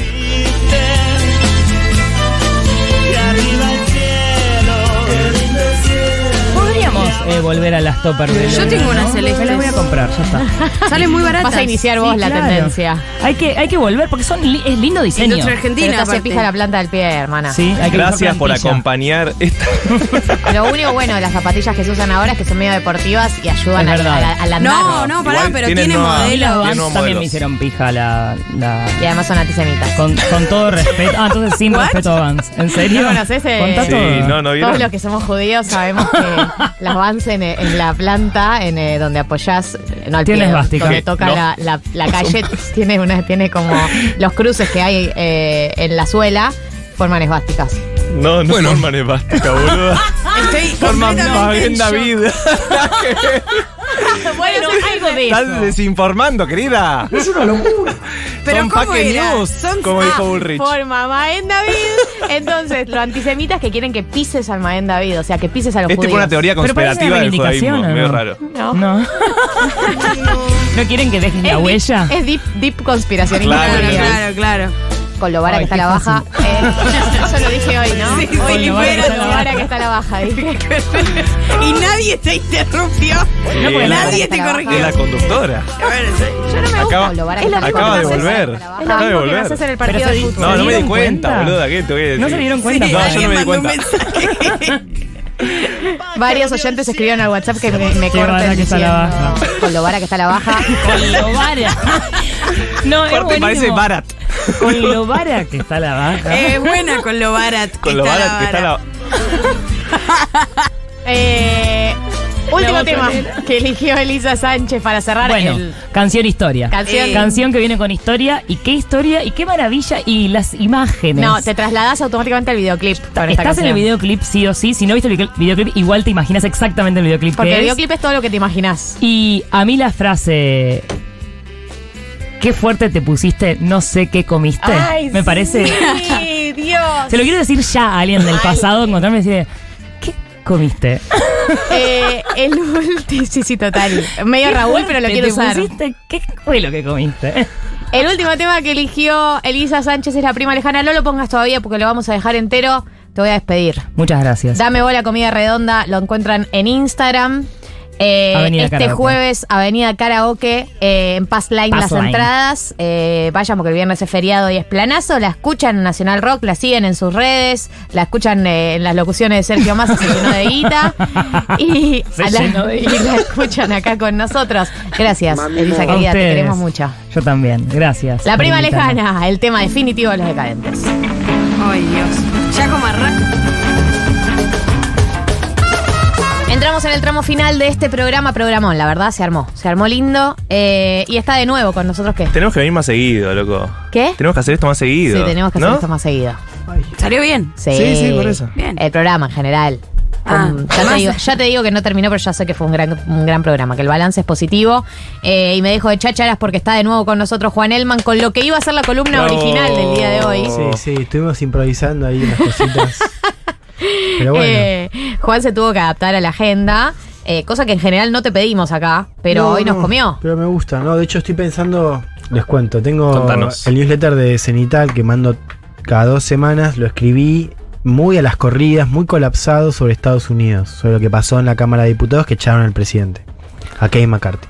Volver a las toppers de Yo tengo unas celestes. Me las voy a comprar, ya está. Salen muy baratas. Vas a iniciar vos Sí, la claro. tendencia. Hay que, hay que volver porque son li- es lindo diseño. Industria Pero Argentina, hace aparte. pija la planta del pie, hermana. Sí, hay que Gracias por acompañar esta. Lo único bueno de las zapatillas que se usan ahora es que son medio deportivas y ayudan al, al- al andar. No, no, pará, Igual pero tiene modelo. También modelos. me hicieron pija la, la- Y además son antisemitas. con, con todo respeto. Ah, entonces sin What? respeto a Vans. ¿En serio? ¿No conoces, eh? Sí, todo. no, no vieron. Todos los que somos judíos sabemos que las Vans en, en la planta, en eh, donde apoyás, eh, no al Tiene pie, esvástica. donde toca no. la, la- la calle, tiene una, tiene como los cruces que hay eh, en la suela, forman esvásticas. No, no forman esvástica, boludo. Estoy Forman completamente más bien en shock. David. bueno, algo de Estás desinformando, querida. Pero Son ¿cómo fake era? news, Son- como dijo Bullrich. Forma Maén David. Entonces, los antisemitas que quieren que pises al Maén David, o sea, que pises a los Es tipo judíos. una teoría Pero parece conspirativa una del reivindicación, judaísmo. ¿o Medio no? raro. No. No. ¿No quieren que dejes la Es huella? deep- Es deep, deep conspiracionismo. Claro, Claro, claro, claro. Con lo vara Ay, que está la baja. Eh, eso lo dije hoy, ¿no? Sí, hoy sí, libero pero con lo vara que está la baja. Dije. Y nadie te interrumpió. No, porque nadie te corrigió. Es la conductora. Yo no me Acaba- gusta lo vara que está Acaba de volver. Es lo mismo que en el partido de fútbol. No, no me di cuenta, boluda. ¿Qué te voy a decir? ¿No se dieron cuenta? No, yo no me di cuenta. Varios oyentes escribieron al WhatsApp que me, me baja. Con lo vara que está la baja. Con lo vara. No, es Aparte parece buenísimo. Barat. Con lo vara que está la baja. Es buena con lo barat. Con lo está Barat que está la. Eh, Último La tema que eligió Elisa Sánchez para cerrar Bueno, el. canción historia. Canción. Canción que viene con historia. Y qué historia y qué maravilla. Y las imágenes. No, te trasladas automáticamente al videoclip. con esta Estás en el videoclip sí o sí. Si no viste el videoclip, igual te imaginas exactamente el videoclip Porque que el es. videoclip es todo lo que te imaginas. Y a mí la frase. Qué fuerte te pusiste, no sé qué comiste. me parece. Sí, Dios. Se lo quiero decir ya a alguien del Ay. pasado, encontrarme y decirle, ¿qué comiste? Eh, el último. Sí, sí, total. Medio ¿Qué Raúl, pero lo quiero te usar. pusiste? ¿Qué fue lo que comiste? El último tema que eligió Elisa Sánchez es la prima lejana. No lo pongas todavía porque lo vamos a dejar entero. Te voy a despedir. Muchas gracias. Dame bola comida redonda. Lo encuentran en Instagram. Eh, este Karaoke. jueves, Avenida Karaoke, eh, en Pass Line Pass las Line. entradas. Eh, vayan porque el viernes es feriado y es planazo. La escuchan en Nacional Rock, la siguen en sus redes, la escuchan eh, en las locuciones de Sergio Massa, se llenó de guita. Y, Se la, llenó de y la escuchan acá con nosotros. Gracias, Elisa A querida, te queremos mucho. Yo también, gracias. La prima invitarme. lejana, el tema definitivo de los decadentes. Ay, Dios. Ya como arranca. Entramos en el tramo final de este programa, programón, la verdad, se armó. Se armó lindo. eh, y está de nuevo con nosotros, ¿qué? Tenemos que venir más seguido, loco. ¿Qué? Tenemos que hacer esto más seguido. Sí, tenemos que hacer ¿no? esto más seguido. ¿Salió bien? Sí, Sí, sí, por eso. Bien. El programa en general. Ah, ya, te digo, ya te digo que no terminó, pero ya sé que fue un gran, un gran programa, que el balance es positivo. Eh, y me dejo de chácharas porque está de nuevo con nosotros Juan Elman, con lo que iba a ser la columna Bravo. original del día de hoy. Sí, sí, estuvimos improvisando ahí unas cositas. Pero bueno. Eh, Juan se tuvo que adaptar a la agenda, eh, cosa que en general no te pedimos acá, pero No, hoy nos no, comió. Pero me gusta, ¿no? De hecho, estoy pensando, les cuento, tengo Contanos. el newsletter de Cenital que mando cada dos semanas, lo escribí muy a las corridas, muy colapsado sobre Estados Unidos, sobre lo que pasó en la Cámara de Diputados que echaron al presidente, a Kevin McCarthy.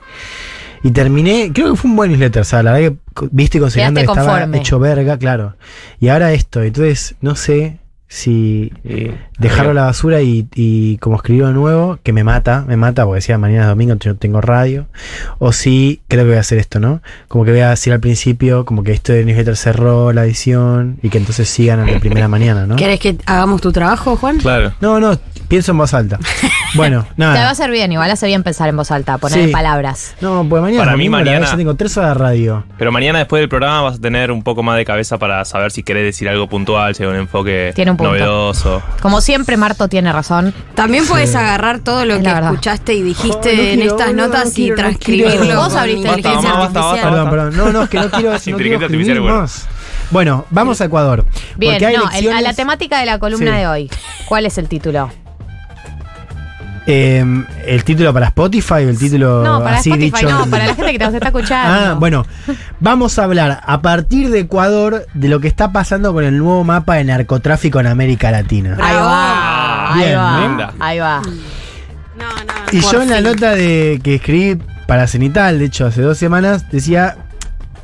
Y terminé, creo que fue un buen newsletter, o sea, la verdad que viste considerando que estaba hecho verga, claro. Y ahora esto, entonces no sé si Eh, dejarlo a la basura y, y como escribirlo de nuevo, que me mata, me mata porque decía mañana es domingo, yo tengo radio, o si creo que voy a hacer esto, ¿no? Como que voy a decir al principio, como que esto de newsletter cerró la edición y que entonces sigan a la primera mañana, ¿no? ¿Querés que hagamos tu trabajo, Juan? Claro. No, no, pienso en voz alta. Bueno, Te va a nada. hacer bien, igual hace bien pensar en voz alta, poner Sí. palabras. No, pues mañana Para mí mañana- ya tengo tres horas de radio. Pero mañana después del programa vas a tener un poco más de cabeza para saber si querés decir algo puntual, si hay un enfoque Tiene un punto. novedoso. Como siempre, Marto tiene razón. También puedes agarrar todo lo Es que escuchaste y dijiste Oh, no en quiero, estas no, no notas quiero, y transcribirlo. Vos abriste el inteligencia Basta, basta, artificial. Perdón, perdón. No, no, es que no quiero, no quiero Inteligencia artificial, bueno. más. Bueno, vamos a Ecuador. Bien, no, el- a la temática de la columna Sí. de hoy. ¿Cuál es el título? Eh, ¿El título para Spotify o el título No, para así Spotify, dicho? no, para la gente que nos está escuchando. Ah, bueno, vamos a hablar a partir de Ecuador de lo que está pasando con el nuevo mapa de narcotráfico en América Latina. Ahí va, ahí Bien, va, linda. ahí va. Y Por yo en la nota de que escribí para Cenital, de hecho hace dos semanas, decía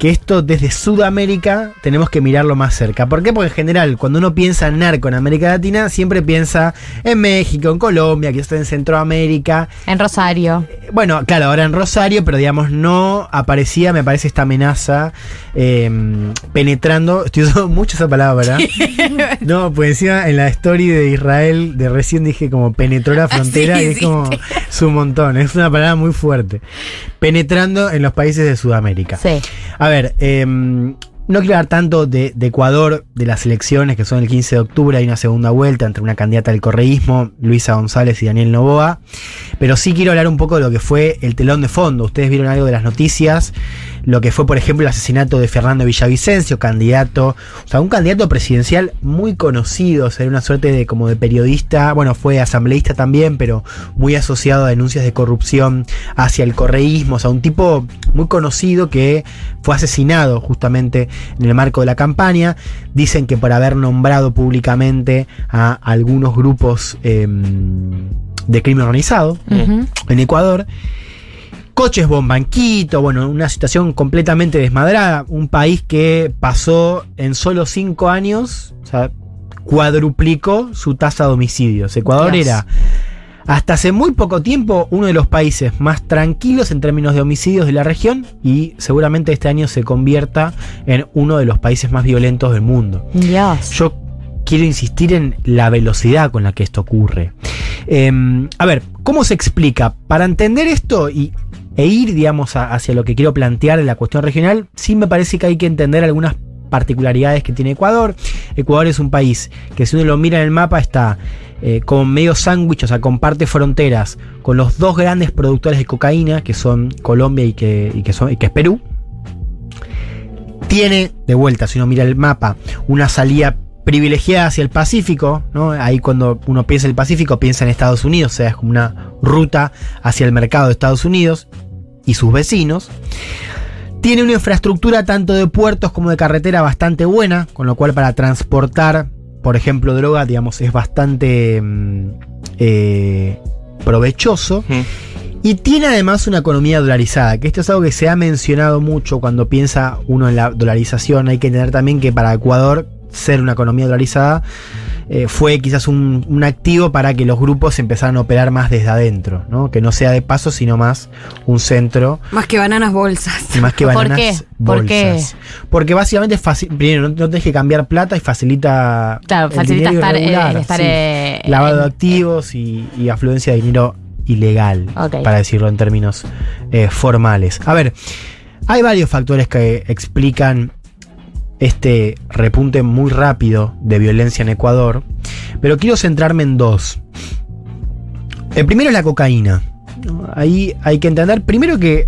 que esto desde Sudamérica tenemos que mirarlo más cerca. ¿Por qué? Porque en general, cuando uno piensa en narco en América Latina, siempre piensa en México, en Colombia, quizás en Centroamérica. En Rosario. Bueno, claro, ahora en Rosario, pero digamos, no aparecía, me parece, esta amenaza eh, penetrando. Estoy usando mucho esa palabra. no, pues encima en la story de Israel de recién dije como penetró la frontera Sí, y es como es un montón, es una palabra muy fuerte. Penetrando en los países de Sudamérica. Sí. A ver, em, no quiero hablar tanto de, de Ecuador, de las elecciones que son el 15 de octubre, hay una segunda vuelta entre una candidata del correísmo, Luisa González y Daniel Novoa, pero sí quiero hablar un poco de lo que fue el telón de fondo. Ustedes vieron algo de las noticias, lo que fue, por ejemplo, el asesinato de Fernando Villavicencio, candidato, o sea, un candidato presidencial muy conocido, o sea, era una suerte de como de periodista, bueno, fue asambleísta también, pero muy asociado a denuncias de corrupción hacia el correísmo, o sea, un tipo muy conocido que fue asesinado justamente en el marco de la campaña. Dicen que por haber nombrado públicamente a algunos grupos em, de crimen organizado en Ecuador. Coches bomba en Quito, bueno, una situación completamente desmadrada. Un país que pasó en solo cinco años, o sea, cuadruplicó su tasa de homicidios. Ecuador Dios. era, hasta hace muy poco tiempo, uno de los países más tranquilos en términos de homicidios de la región y seguramente este año se convierta en uno de los países más violentos del mundo. Dios. Yo quiero insistir en la velocidad con la que esto ocurre. Em, a ver, ¿cómo se explica? Para entender esto y, e ir, digamos, a- hacia lo que quiero plantear de la cuestión regional, sí me parece que hay que entender algunas particularidades que tiene Ecuador. Ecuador es un país que si uno lo mira en el mapa está eh, como medio sándwich, o sea, comparte fronteras con los dos grandes productores de cocaína, que son Colombia y que, y que, son, y que es Perú. Tiene, de vuelta, si uno mira el mapa, una salida privilegiada hacia el Pacífico, ¿no? Ahí cuando uno piensa en el Pacífico, piensa en Estados Unidos, o sea, es como una ruta hacia el mercado de Estados Unidos y sus vecinos. Tiene una infraestructura tanto de puertos como de carretera bastante buena, con lo cual para transportar, por ejemplo, droga, digamos, es bastante mm, eh, provechoso. Y tiene además una economía dolarizada, que esto es algo que se ha mencionado mucho cuando piensa uno en la dolarización. Hay que entender también que para Ecuador ser una economía dolarizada eh, fue quizás un, un activo para que los grupos empezaran a operar más desde adentro, ¿no? que no sea de paso, sino más un centro Más que bananas bolsas. más que ¿Por bananas qué? ¿Por qué? bolsas. Porque básicamente es fácil, primero no, no tenés que cambiar plata y facilita Claro, el facilita estar, eh, irregular, estar, sí. eh, lavado de activos y, y afluencia de dinero ilegal, para decirlo en términos eh, formales. A ver, hay varios factores que explican este repunte muy rápido de violencia en Ecuador, pero quiero centrarme en dos. El primero es la cocaína. Ahí hay que entender primero que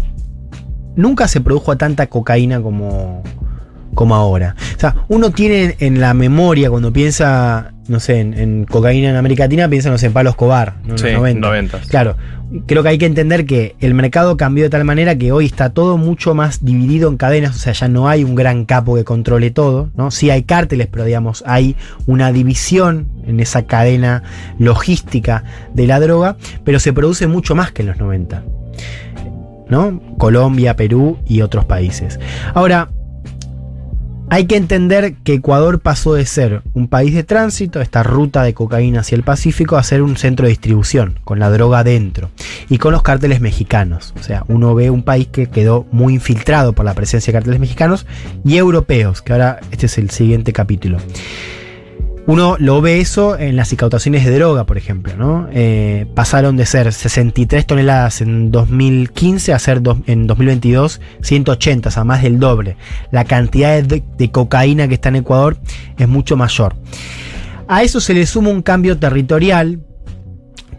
nunca se produjo tanta cocaína como, como ahora. O sea, uno tiene en la memoria cuando piensa, no sé, en, en cocaína en América Latina, piensa, no sé, en Pablo Escobar, ¿no? en Sí, los 90. 90. Claro, creo que hay que entender que el mercado cambió de tal manera que hoy está todo mucho más dividido en cadenas, o sea, ya no hay un gran capo que controle todo, ¿no? Sí hay cárteles, pero digamos, hay una división en esa cadena logística de la droga, pero se produce mucho más que en los 90. ¿No? Colombia, Perú y otros países. Ahora, hay que entender que Ecuador pasó de ser un país de tránsito, esta ruta de cocaína hacia el Pacífico, a ser un centro de distribución, con la droga dentro y con los cárteles mexicanos. O sea, uno ve un país que quedó muy infiltrado por la presencia de cárteles mexicanos y europeos, que ahora este es el siguiente capítulo. Uno lo ve eso en las incautaciones de droga, por ejemplo, ¿no? Eh, pasaron de ser 63 toneladas en 2015 a ser dos- en 2022 180, o sea, más del doble. La cantidad de, de cocaína que está en Ecuador es mucho mayor. A eso se le suma un cambio territorial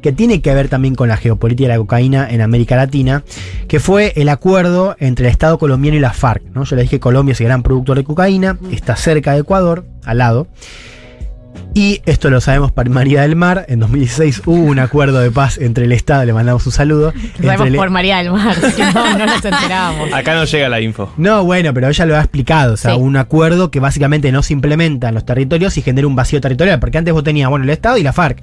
que tiene que ver también con la geopolítica de la cocaína en América Latina, que fue el acuerdo entre el Estado colombiano y la FARC. ¿no? Yo le dije que Colombia es el gran productor de cocaína, está cerca de Ecuador, al lado. Y esto lo sabemos por María del Mar. En 2016 hubo un acuerdo de paz entre el Estado, le mandamos un saludo. Lo entre sabemos el- por María del Mar, si no, no nos enterábamos. Acá no llega la info. No, bueno, pero ella lo ha explicado. O sea, Sí. un acuerdo que básicamente no se implementa en los territorios y genera un vacío territorial. Porque antes vos tenías, bueno, el Estado y la FARC.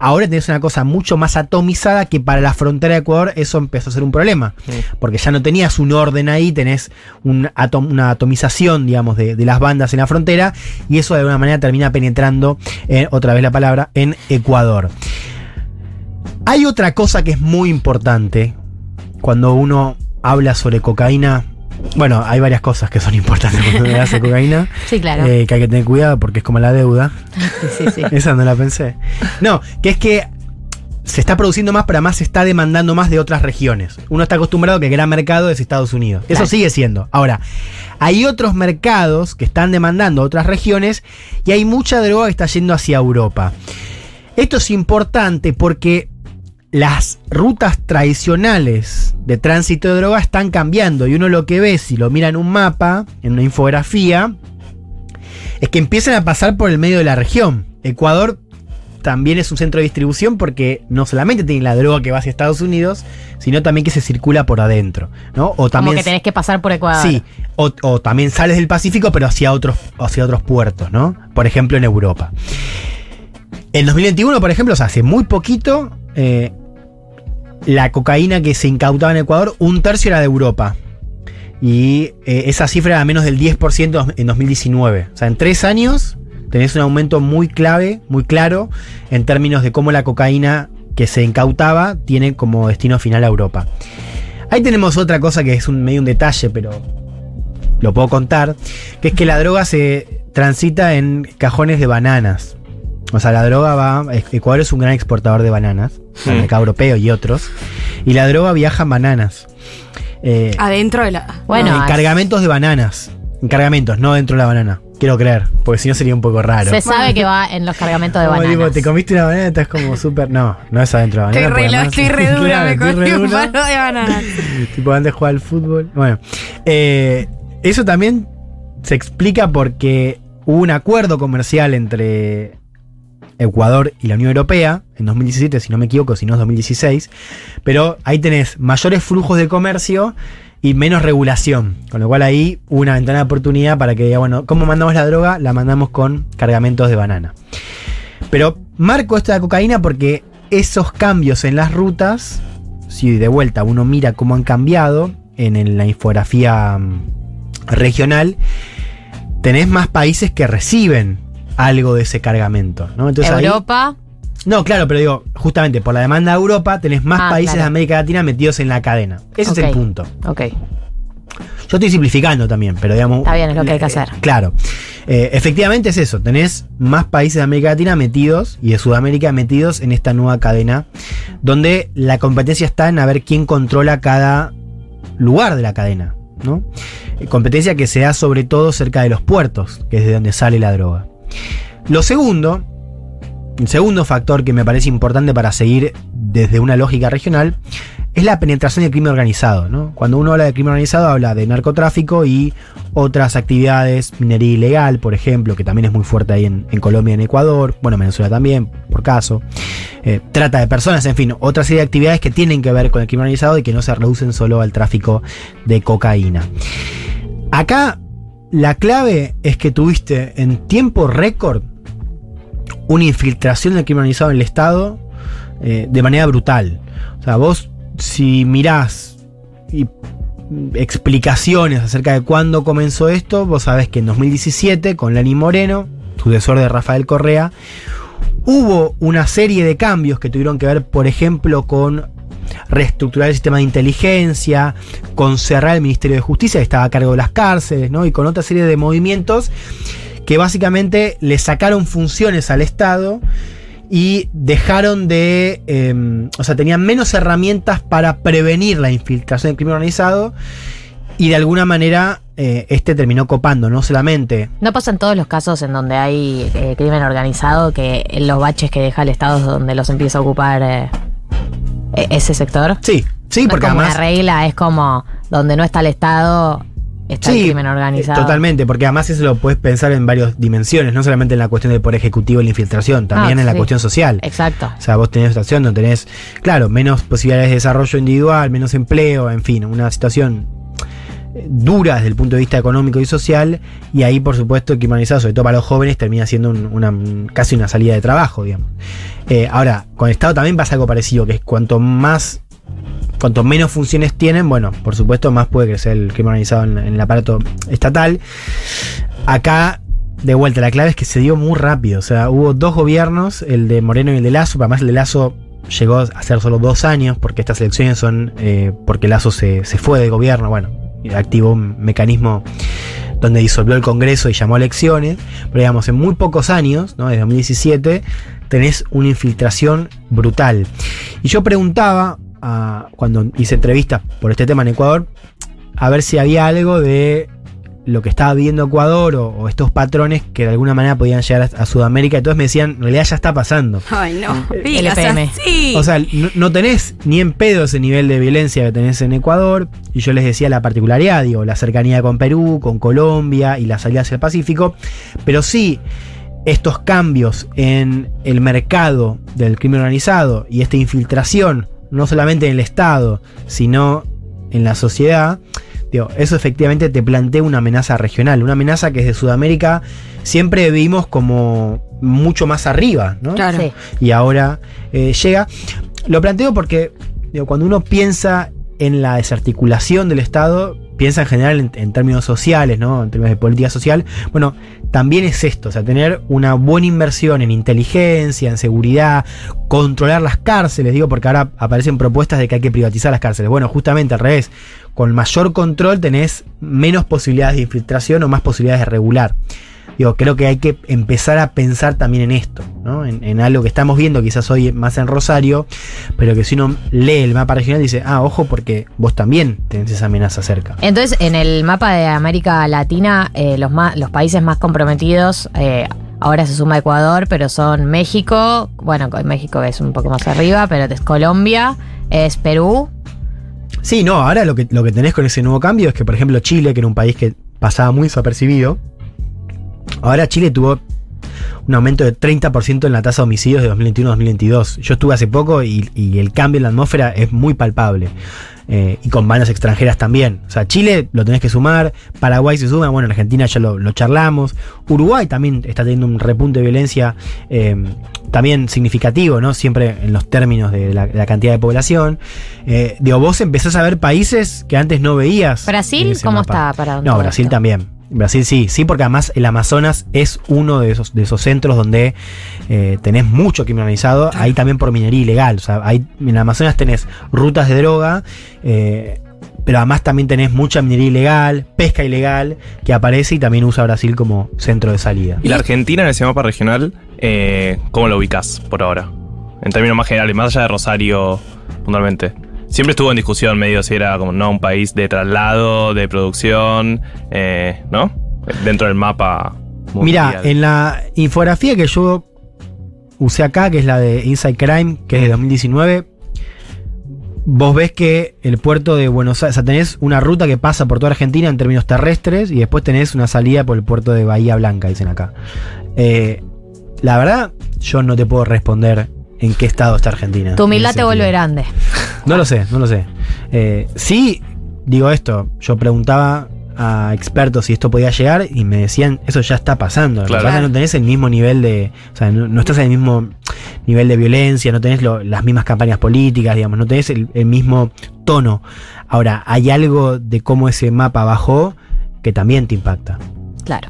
Ahora tenés una cosa mucho más atomizada que para la frontera de Ecuador eso empezó a ser un problema. Porque ya no tenías un orden ahí, tenés un atom- una atomización, digamos, de, de las bandas en la frontera. Y eso de alguna manera termina penetrando, eh, otra vez la palabra, en Ecuador. Hay otra cosa que es muy importante cuando uno habla sobre cocaína. Bueno, hay varias cosas que son importantes cuando uno hace cocaína. Sí, claro. eh, que hay que tener cuidado porque es como la deuda. Sí, sí. Esa no la pensé. No, que es que se está produciendo más, pero además se está demandando más de otras regiones. Uno está acostumbrado a que el gran mercado es Estados Unidos. Eso Claro. sigue siendo. Ahora, hay otros mercados que están demandando otras regiones y hay mucha droga que está yendo hacia Europa. Esto es importante porque las rutas tradicionales de tránsito de droga están cambiando y uno lo que ve si lo mira en un mapa, en una infografía, es que empiezan a pasar por el medio de la región. Ecuador también es un centro de distribución porque no solamente tiene la droga que va hacia Estados Unidos, sino también que se circula por adentro, ¿no? O también Como que tenés que pasar por Ecuador. Sí, o, o también sales del Pacífico, pero hacia otros, hacia otros puertos, ¿no? Por ejemplo, en Europa. En 2021, por ejemplo, o sea, hace muy poquito, eh, la cocaína que se incautaba en Ecuador, un tercio era de Europa. Y eh, esa cifra era menos del 10% en 2019. O sea, en tres años tenés un aumento muy clave, muy claro, en términos de cómo la cocaína que se incautaba tiene como destino final a Europa. Ahí tenemos otra cosa que es medio un detalle, pero lo puedo contar, que es que la droga se transita en cajones de bananas. O sea, la droga va. Ecuador es un gran exportador de bananas, Mm. el mercado europeo y otros. Y la droga viaja en bananas. Eh, Adentro de la. Bueno, en cargamentos de bananas. En cargamentos, no dentro de la banana. Quiero creer, porque si no sería un poco raro. se sabe que va en los cargamentos de tipo, bananas. te comiste una banana, estás como súper. No, no es adentro de la Estoy banana. re, estoy re dura, Claro, me comí un palo de banana. tipo antes de jugar al fútbol. Bueno, eh, eso también se explica porque hubo un acuerdo comercial entre Ecuador y la Unión Europea en 2017, si no me equivoco, si no es 2016, pero ahí tenés mayores flujos de comercio y menos regulación, con lo cual ahí una ventana de oportunidad para que diga, bueno, ¿cómo mandamos la droga? La mandamos con cargamentos de banana. Pero marco esto de la cocaína porque esos cambios en las rutas, si de vuelta uno mira cómo han cambiado en, la infografía mm, regional, tenés más países que reciben algo de ese cargamento. ¿no? Entonces ahí- Europa. no, claro, pero digo, justamente por la demanda de Europa tenés más Ah, países claro. de América Latina metidos en la cadena. Ese es el punto. Ok. Yo estoy simplificando también, pero digamos. Está bien, es lo que hay que eh, hacer. Claro. Eh, efectivamente es eso. Tenés más países de América Latina metidos y de Sudamérica metidos en esta nueva cadena, donde la competencia está en a ver quién controla cada lugar de la cadena. ¿no? Eh, Competencia que se da sobre todo cerca de los puertos, que es de donde sale la droga. Lo segundo, el segundo factor que me parece importante para seguir desde una lógica regional es la penetración del crimen organizado. Cuando uno habla de crimen organizado habla de narcotráfico y otras actividades, minería ilegal, por ejemplo, que también es muy fuerte ahí en, en Colombia en Ecuador, bueno, en Venezuela también, por caso. Eh, trata de personas, en fin, otra serie de actividades que tienen que ver con el crimen organizado y que no se reducen solo al tráfico de cocaína. Acá la clave es que tuviste en tiempo récord una infiltración del crimen organizado en el Estado eh, de manera brutal. O sea, vos si mirás y, mm, explicaciones acerca de cuándo comenzó esto, vos sabés que en 2017, con Lani Moreno, sucesor de Rafael Correa, hubo una serie de cambios que tuvieron que ver, por ejemplo, con reestructurar el sistema de inteligencia, con cerrar el Ministerio de Justicia, que estaba a cargo de las cárceles, ¿no? Y con otra serie de movimientos que básicamente le sacaron funciones al Estado y dejaron de. eh, o sea, tenían menos herramientas para prevenir la infiltración del crimen organizado. Y de alguna manera, eh, este terminó copando, no solamente. ¿No pasa en todos los casos en donde hay eh, crimen organizado que los baches que deja el Estado es donde los empieza a ocupar eh, e- ese sector? Sí, sí, No porque es como además. una regla, es como donde no está el Estado, está el crimen organizado. Totalmente, porque además eso lo puedes pensar en varias dimensiones, no solamente en la cuestión del poder ejecutivo y la infiltración, también Ah, en la sí. cuestión social. Exacto. O sea, vos tenés una situación donde tenés, claro, menos posibilidades de desarrollo individual, menos empleo, en fin, una situación dura desde el punto de vista económico y social, y ahí, por supuesto, organizado, sobre todo para los jóvenes, termina siendo un- una, casi una salida de trabajo, digamos. Eh, ahora, con el Estado también pasa algo parecido, que es cuanto más cuanto menos funciones tienen, bueno, por supuesto, más puede crecer el crimen organizado en, el aparato estatal. Acá, de vuelta, la clave es que se dio muy rápido. O sea, hubo dos gobiernos, el de Moreno y el de Lazo. Además, el de Lazo llegó a ser solo dos años, porque estas elecciones son eh, porque Lazo se, se fue de gobierno. Bueno, activó un mecanismo donde disolvió el Congreso y llamó a elecciones. Pero digamos, en muy pocos años, ¿no? desde 2017, tenés una infiltración brutal. Y yo preguntaba, cuando hice entrevistas por este tema en Ecuador, a ver si había algo de lo que estaba viviendo Ecuador o, o estos patrones que de alguna manera podían llegar a, a Sudamérica. Entonces me decían, en realidad ya está pasando. Ay, no. Digas LPM. así. O sea, no, no tenés ni en pedo ese nivel de violencia que tenés en Ecuador. Y yo les decía la particularidad, digo, la cercanía con Perú, con Colombia y la salida hacia el Pacífico. Pero sí, estos cambios en el mercado del crimen organizado y esta infiltración, no solamente en el Estado, sino en la sociedad, digo, eso efectivamente te plantea una amenaza regional, una amenaza que desde Sudamérica siempre vimos como mucho más arriba, ¿no? Claro. Sí. y ahora eh, llega. Lo planteo porque digo, cuando uno piensa en la desarticulación del Estado, piensa en general en, términos sociales, ¿no? En términos de política social, bueno, también es esto, o sea, tener una buena inversión en inteligencia, en seguridad, controlar las cárceles, digo, porque ahora aparecen propuestas de que hay que privatizar las cárceles. Bueno, justamente al revés, con mayor control tenés menos posibilidades de infiltración o más posibilidades de regular. Digo, creo que hay que empezar a pensar también en esto, ¿no? En, en algo que estamos viendo quizás hoy más en Rosario, pero que si uno lee el mapa regional dice, ah, ojo, porque vos también tenés esa amenaza cerca. Entonces, en el mapa de América Latina, eh, los, más, los países más comprometidos, eh, ahora se suma Ecuador, pero son México, bueno, México es un poco más arriba, pero es Colombia, es Perú. Sí, no, ahora lo que, lo que tenés con ese nuevo cambio es que, por ejemplo, Chile, que era un país que pasaba muy desapercibido, ahora Chile tuvo un aumento de 30% en la tasa de homicidios de 2021 a 2022. Yo estuve hace poco y, y el cambio en la atmósfera es muy palpable. Eh, y con manos extranjeras también. O sea, Chile lo tenés que sumar, Paraguay se suma, bueno, en Argentina ya lo, lo charlamos, Uruguay también está teniendo un repunte de violencia eh, también significativo, ¿no? Siempre en los términos de la, la cantidad de población. Eh, digo, vos empezás a ver países que antes no veías. ¿Brasil cómo mapa. está para No, Brasil también. Brasil sí, sí, porque además el Amazonas es uno de esos, de esos centros donde eh, tenés mucho criminalizado, ahí también por minería ilegal. O sea, ahí, en el Amazonas tenés rutas de droga, eh, pero además también tenés mucha minería ilegal, pesca ilegal, que aparece y también usa Brasil como centro de salida. ¿Y la Argentina en ese mapa regional, eh, cómo lo ubicás por ahora? En términos más generales, más allá de Rosario, puntualmente. Siempre estuvo en discusión medio si era como no un país de traslado, de producción, eh, ¿no? Dentro del mapa. Mira, en la infografía que yo usé acá, que es la de Inside Crime, que es de 2019, vos ves que el puerto de Buenos Aires, o sea, tenés una ruta que pasa por toda Argentina en términos terrestres y después tenés una salida por el puerto de Bahía Blanca, dicen acá. Eh, la verdad, yo no te puedo responder en qué estado está Argentina. Tu humildad te vuelve grande. No lo sé, no lo sé. Eh, sí, digo esto, yo preguntaba a expertos si esto podía llegar y me decían, eso ya está pasando. Lo que Claro. pasa es que no tenés el mismo nivel de, o sea, no, no estás en el mismo nivel de violencia, no tenés lo- las mismas campañas políticas, digamos, no tenés el, el mismo tono. Ahora, hay algo de cómo ese mapa bajó que también te impacta. Claro.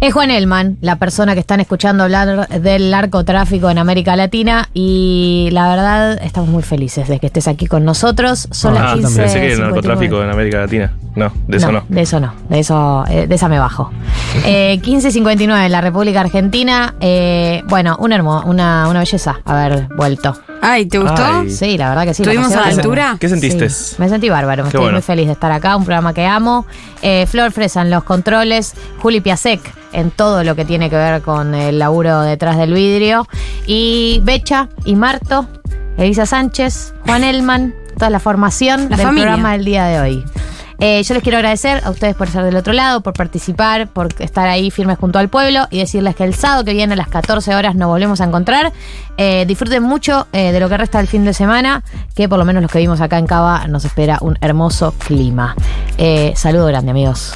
Es Juan Elman, la persona que están escuchando hablar del narcotráfico en América Latina y la verdad estamos muy felices de que estés aquí con nosotros. Son las Ah, 15. pensé que el narcotráfico en América Latina. No, de eso no. De eso no, de eso, eh, de esa me bajo. Eh, 15.59 en la República Argentina. Eh, bueno, un hermo, una, una belleza haber vuelto. Ay, ¿te gustó? Ay. Sí, la verdad que sí. ¿Estuvimos la a la altura? ¿Qué sentiste? Sí, me sentí bárbaro, me Qué estoy bueno. muy feliz de estar acá, un programa que amo. Eh, Flor Fresa en los controles, Juli Piasek en todo lo que tiene que ver con el laburo detrás del vidrio, y Becha y Marto, Elisa Sánchez, Juan Elman, toda la formación La del familia. programa del día de hoy. Eh, yo les quiero agradecer a ustedes por estar del otro lado, por participar, por estar ahí firmes junto al pueblo y decirles que el sábado que viene a las 14 horas nos volvemos a encontrar. Eh, disfruten mucho eh, de lo que resta del fin de semana, que por lo menos los que vimos acá en Cava nos espera un hermoso clima. Saludo grande, amigos.